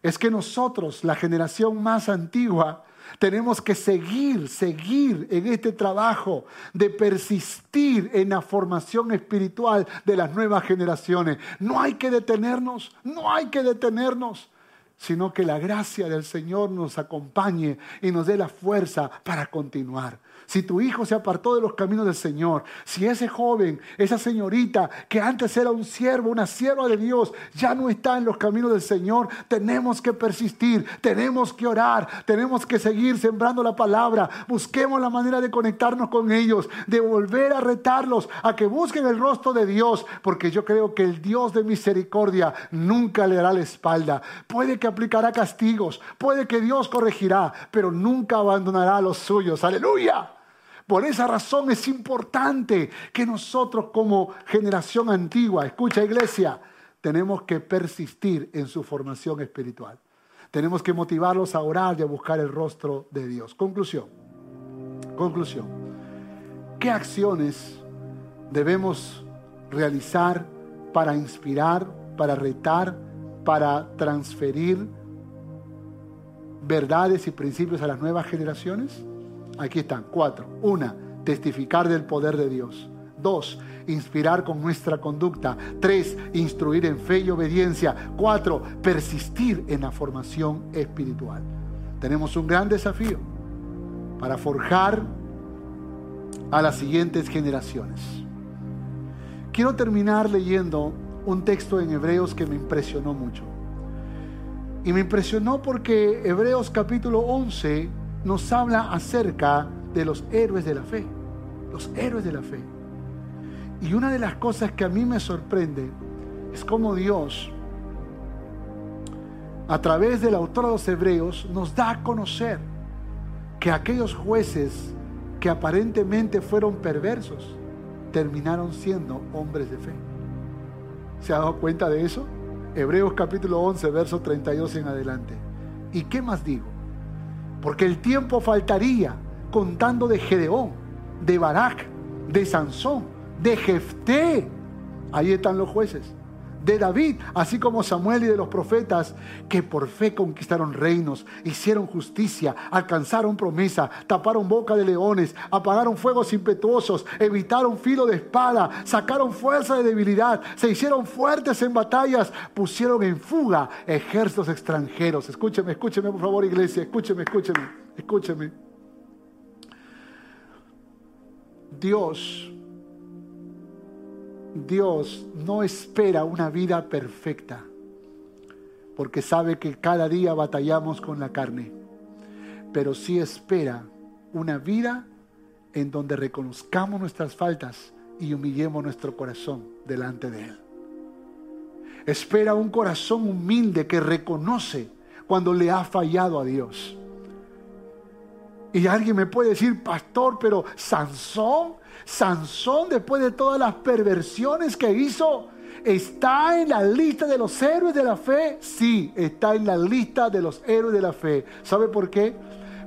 es que nosotros, la generación más antigua, tenemos que seguir, seguir en este trabajo de persistir en la formación espiritual de las nuevas generaciones. No hay que detenernos, no hay que detenernos sino que la gracia del Señor nos acompañe y nos dé la fuerza para continuar si tu hijo se apartó de los caminos del Señor, si ese joven, esa señorita que antes era un siervo, una sierva de Dios, ya no está en los caminos del Señor, tenemos que persistir, tenemos que orar, tenemos que seguir sembrando la palabra, busquemos la manera de conectarnos con ellos, de volver a retarlos a que busquen el rostro de Dios, porque yo creo que el Dios de misericordia nunca le dará la espalda. Puede que aplicará castigos, puede que Dios corregirá, pero nunca abandonará a los suyos. Aleluya. Por esa razón es importante que nosotros como generación antigua, escucha iglesia, tenemos que persistir en su formación espiritual. Tenemos que motivarlos a orar y a buscar el rostro de Dios. Conclusión. Conclusión. ¿Qué acciones debemos realizar para inspirar, para retar, para transferir verdades y principios a las nuevas generaciones? Aquí están, cuatro. Una, testificar del poder de Dios. Dos, inspirar con nuestra conducta. Tres, instruir en fe y obediencia. Cuatro, persistir en la formación espiritual. Tenemos un gran desafío para forjar a las siguientes generaciones. Quiero terminar leyendo un texto en Hebreos que me impresionó mucho. Y me impresionó porque Hebreos capítulo 11 nos habla acerca de los héroes de la fe, los héroes de la fe. Y una de las cosas que a mí me sorprende es cómo Dios, a través del autor de los hebreos, nos da a conocer que aquellos jueces que aparentemente fueron perversos, terminaron siendo hombres de fe. ¿Se ha dado cuenta de eso? Hebreos capítulo 11, verso 32 en adelante. ¿Y qué más digo? Porque el tiempo faltaría contando de Gedeón, de Barak, de Sansón, de Jefté. Ahí están los jueces. De David, así como Samuel y de los profetas, que por fe conquistaron reinos, hicieron justicia, alcanzaron promesa, taparon boca de leones, apagaron fuegos impetuosos, evitaron filo de espada, sacaron fuerza de debilidad, se hicieron fuertes en batallas, pusieron en fuga ejércitos extranjeros. Escúcheme, escúcheme por favor iglesia, escúcheme, escúcheme, escúcheme. Dios, Dios no espera una vida perfecta, porque sabe que cada día batallamos con la carne, pero sí espera una vida en donde reconozcamos nuestras faltas y humillemos nuestro corazón delante de Él. Espera un corazón humilde que reconoce cuando le ha fallado a Dios y alguien me puede decir, pastor, pero Sansón, Sansón después de todas las perversiones que hizo, ¿Está en la lista de los héroes de la fe? Sí, está en la lista de los héroes de la fe. ¿Sabe por qué?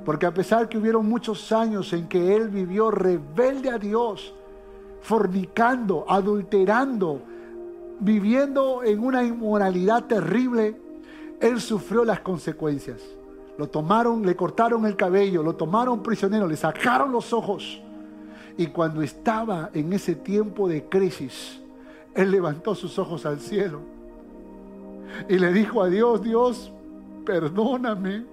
Porque a pesar que hubieron muchos años en que él vivió rebelde a Dios, fornicando, adulterando, viviendo en una inmoralidad terrible, él sufrió las consecuencias. Lo tomaron, le cortaron el cabello, lo tomaron prisionero, le sacaron los ojos. Y cuando estaba en ese tiempo de crisis, él levantó sus ojos al cielo y le dijo a Dios, Dios, perdóname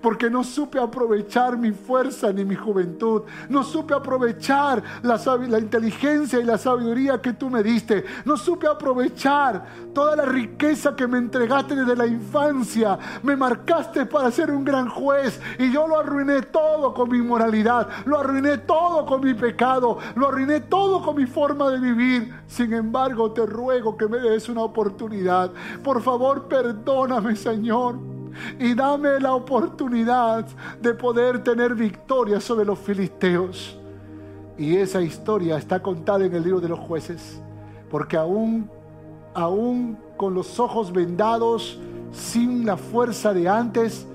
porque no supe aprovechar mi fuerza ni mi juventud, no supe aprovechar la, la, inteligencia y la sabiduría que tú me diste, no supe aprovechar toda la riqueza que me entregaste desde la infancia, me marcaste para ser un gran juez y yo lo arruiné todo con mi moralidad, lo arruiné todo con mi pecado, lo arruiné todo con mi forma de vivir. Sin embargo, te ruego que me des una oportunidad. Por favor, perdóname, Señor y dame la oportunidad de poder tener victoria sobre los filisteos. Y esa historia está contada en el libro de los jueces, porque aún, aún con los ojos vendados, sin la fuerza de antes,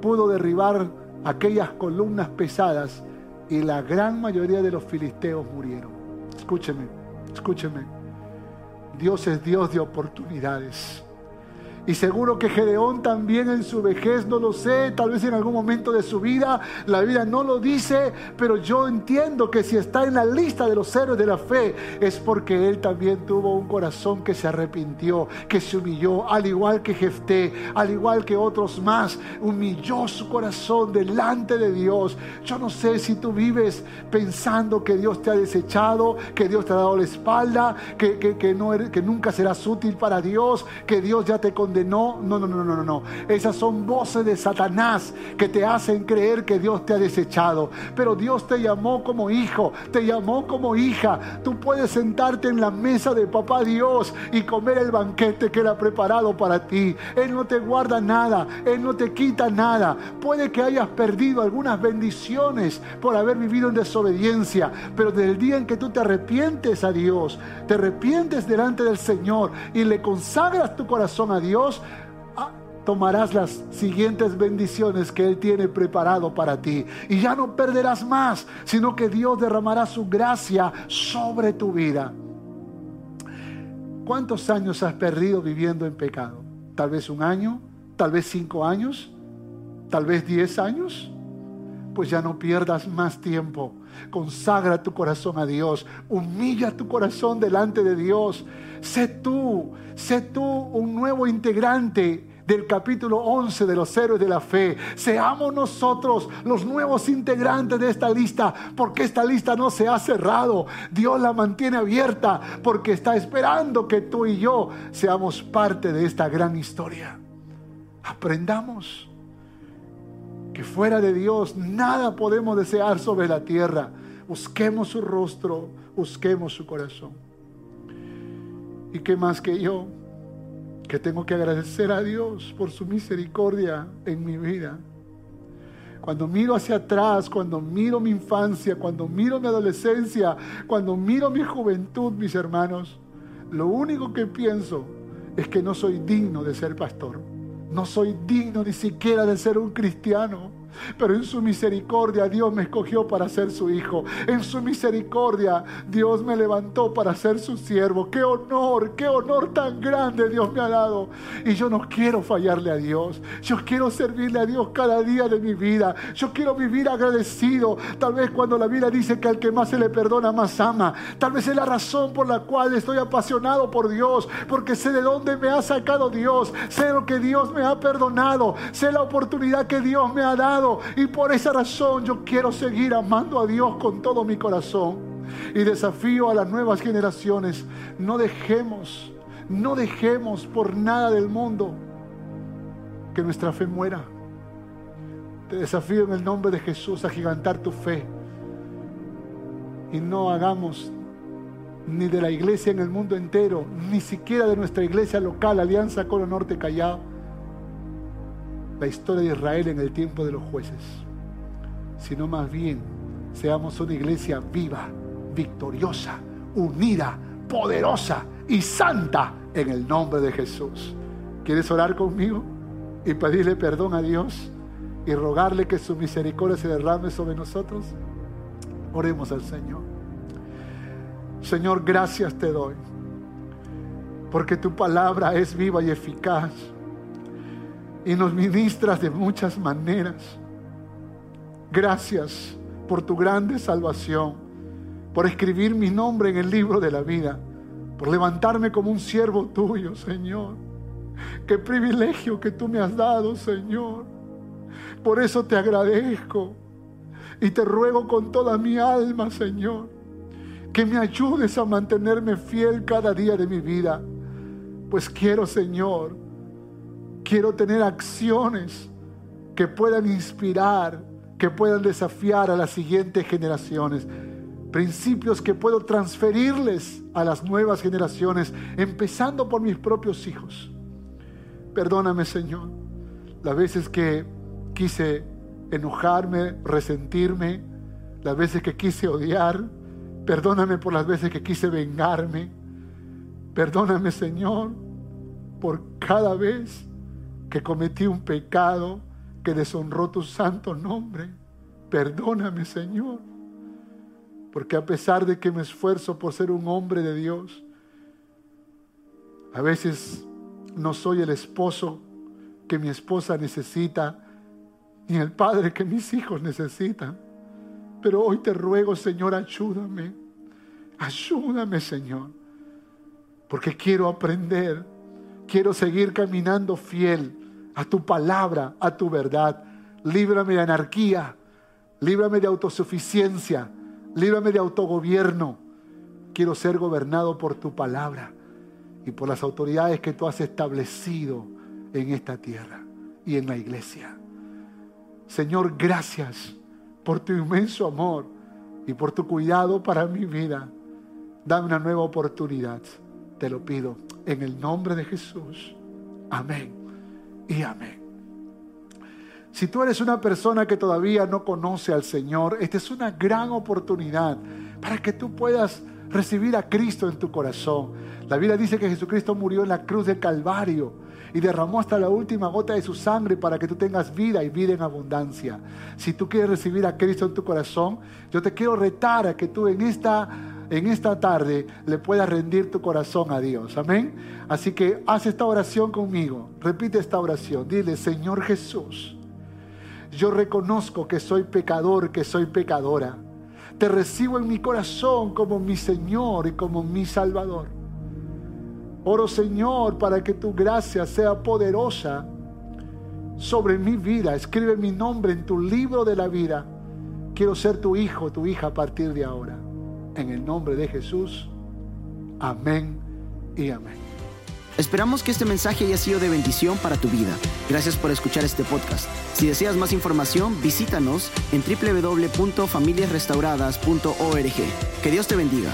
pudo derribar aquellas columnas pesadas y la gran mayoría de los filisteos murieron. Escúcheme, escúcheme. Dios es Dios de oportunidades. Y seguro que Gedeón también en su vejez, no lo sé, tal vez en algún momento de su vida, la vida no lo dice, pero yo entiendo que si está en la lista de los héroes de la fe, es porque él también tuvo un corazón que se arrepintió, que se humilló, al igual que Jefté, al igual que otros más, humilló su corazón delante de Dios. Yo no sé si tú vives pensando que Dios te ha desechado, que Dios te ha dado la espalda, que, que, no, que nunca serás útil para Dios, que Dios ya te no, no, no, no, no, no. Esas son voces de Satanás que te hacen creer que Dios te ha desechado. Pero Dios te llamó como hijo, te llamó como hija. Tú puedes sentarte en la mesa de papá Dios y comer el banquete que Él ha preparado para ti. Él no te guarda nada, Él no te quita nada. Puede que hayas perdido algunas bendiciones por haber vivido en desobediencia, pero desde el día en que tú te arrepientes a Dios, te arrepientes delante del Señor y le consagras tu corazón a Dios, Ah, tomarás las siguientes bendiciones que Él tiene preparado para ti. Y ya no perderás más, sino que Dios derramará su gracia sobre tu vida. ¿Cuántos años has perdido viviendo en pecado? Tal vez un año, tal vez cinco años, tal vez diez años. Pues ya no pierdas más tiempo. Consagra tu corazón a Dios. Humilla tu corazón delante de Dios. Sé tú, sé tú un nuevo integrante del capítulo 11 de los héroes de la fe. Seamos nosotros los nuevos integrantes de esta lista, porque esta lista no se ha cerrado. Dios la mantiene abierta porque está esperando que tú y yo seamos parte de esta gran historia. Aprendamos que fuera de Dios nada podemos desear sobre la tierra. Busquemos su rostro, busquemos su corazón. ¿Y qué más que yo? Que tengo que agradecer a Dios por su misericordia en mi vida. Cuando miro hacia atrás, cuando miro mi infancia, cuando miro mi adolescencia, cuando miro mi juventud, mis hermanos, lo único que pienso es que no soy digno de ser pastor. No soy digno ni siquiera de ser un cristiano. Pero en su misericordia Dios me escogió para ser su hijo. En su misericordia Dios me levantó para ser su siervo. Qué honor, qué honor tan grande Dios me ha dado. Y yo no quiero fallarle a Dios. Yo quiero servirle a Dios cada día de mi vida. Yo quiero vivir agradecido. Tal vez cuando la Biblia dice que al que más se le perdona, más ama. Tal vez es la razón por la cual estoy apasionado por Dios. Porque sé de dónde me ha sacado Dios. Sé lo que Dios me ha perdonado. Sé la oportunidad que Dios me ha dado y por esa razón yo quiero seguir amando a Dios con todo mi corazón. Y desafío a las nuevas generaciones, no dejemos, no dejemos por nada del mundo que nuestra fe muera. Te desafío en el nombre de Jesús a gigantar tu fe. Y no hagamos ni de la iglesia en el mundo entero, ni siquiera de nuestra iglesia local, Alianza Colo Norte Callao, la historia de Israel en el tiempo de los jueces, sino más bien seamos una iglesia viva, victoriosa, unida, poderosa, y santa en el nombre de Jesús. ¿Quieres orar conmigo y pedirle perdón a Dios y rogarle que su misericordia se derrame sobre nosotros? Oremos al Señor. Señor, gracias te doy, porque tu palabra es viva y eficaz y nos ministras de muchas maneras. Gracias por tu grande salvación, por escribir mi nombre en el libro de la vida, por levantarme como un siervo tuyo, Señor. Qué privilegio que tú me has dado, Señor. Por eso te agradezco y te ruego con toda mi alma, Señor, que me ayudes a mantenerme fiel cada día de mi vida. Pues quiero, Señor, quiero tener acciones que puedan inspirar, que puedan desafiar a las siguientes generaciones. Principios que puedo transferirles a las nuevas generaciones, empezando por mis propios hijos. Perdóname, Señor, las veces que quise enojarme, resentirme, las veces que quise odiar. Perdóname por las veces que quise vengarme. Perdóname, Señor, por cada vez que cometí un pecado que deshonró tu santo nombre. Perdóname, Señor. Porque a pesar de que me esfuerzo por ser un hombre de Dios, a veces no soy el esposo que mi esposa necesita ni el Padre que mis hijos necesitan. Pero hoy te ruego, Señor, ayúdame. Ayúdame, Señor. Porque quiero aprender. Quiero seguir caminando fiel a tu palabra, a tu verdad. Líbrame de anarquía. Líbrame de autosuficiencia. Líbrame de autogobierno. Quiero ser gobernado por tu palabra y por las autoridades que tú has establecido en esta tierra y en la iglesia. Señor, gracias por tu inmenso amor y por tu cuidado para mi vida. Dame una nueva oportunidad. Te lo pido en el nombre de Jesús. Amén Si tú eres una persona que todavía no conoce al Señor, esta es una gran oportunidad para que tú puedas recibir a Cristo en tu corazón. La Biblia dice que Jesucristo murió en la cruz del Calvario y derramó hasta la última gota de su sangre para que tú tengas vida y vida en abundancia. Si tú quieres recibir a Cristo en tu corazón, yo te quiero retar a que tú en esta en esta tarde le puedas rendir tu corazón a Dios. Amén. Así que haz esta oración conmigo. Repite esta oración. Dile, Señor Jesús, yo reconozco que soy pecador, que soy pecadora. Te recibo en mi corazón como mi Señor y como mi Salvador. Oro Señor para que tu gracia sea poderosa sobre mi vida. Escribe mi nombre en tu libro de la vida. Quiero ser tu hijo, tu hija a partir de ahora. En el nombre de Jesús. Amén y amén. Esperamos que este mensaje haya sido de bendición para tu vida. Gracias por escuchar este podcast. Si deseas más información, visítanos en www.familiasrestauradas.org. Que Dios te bendiga.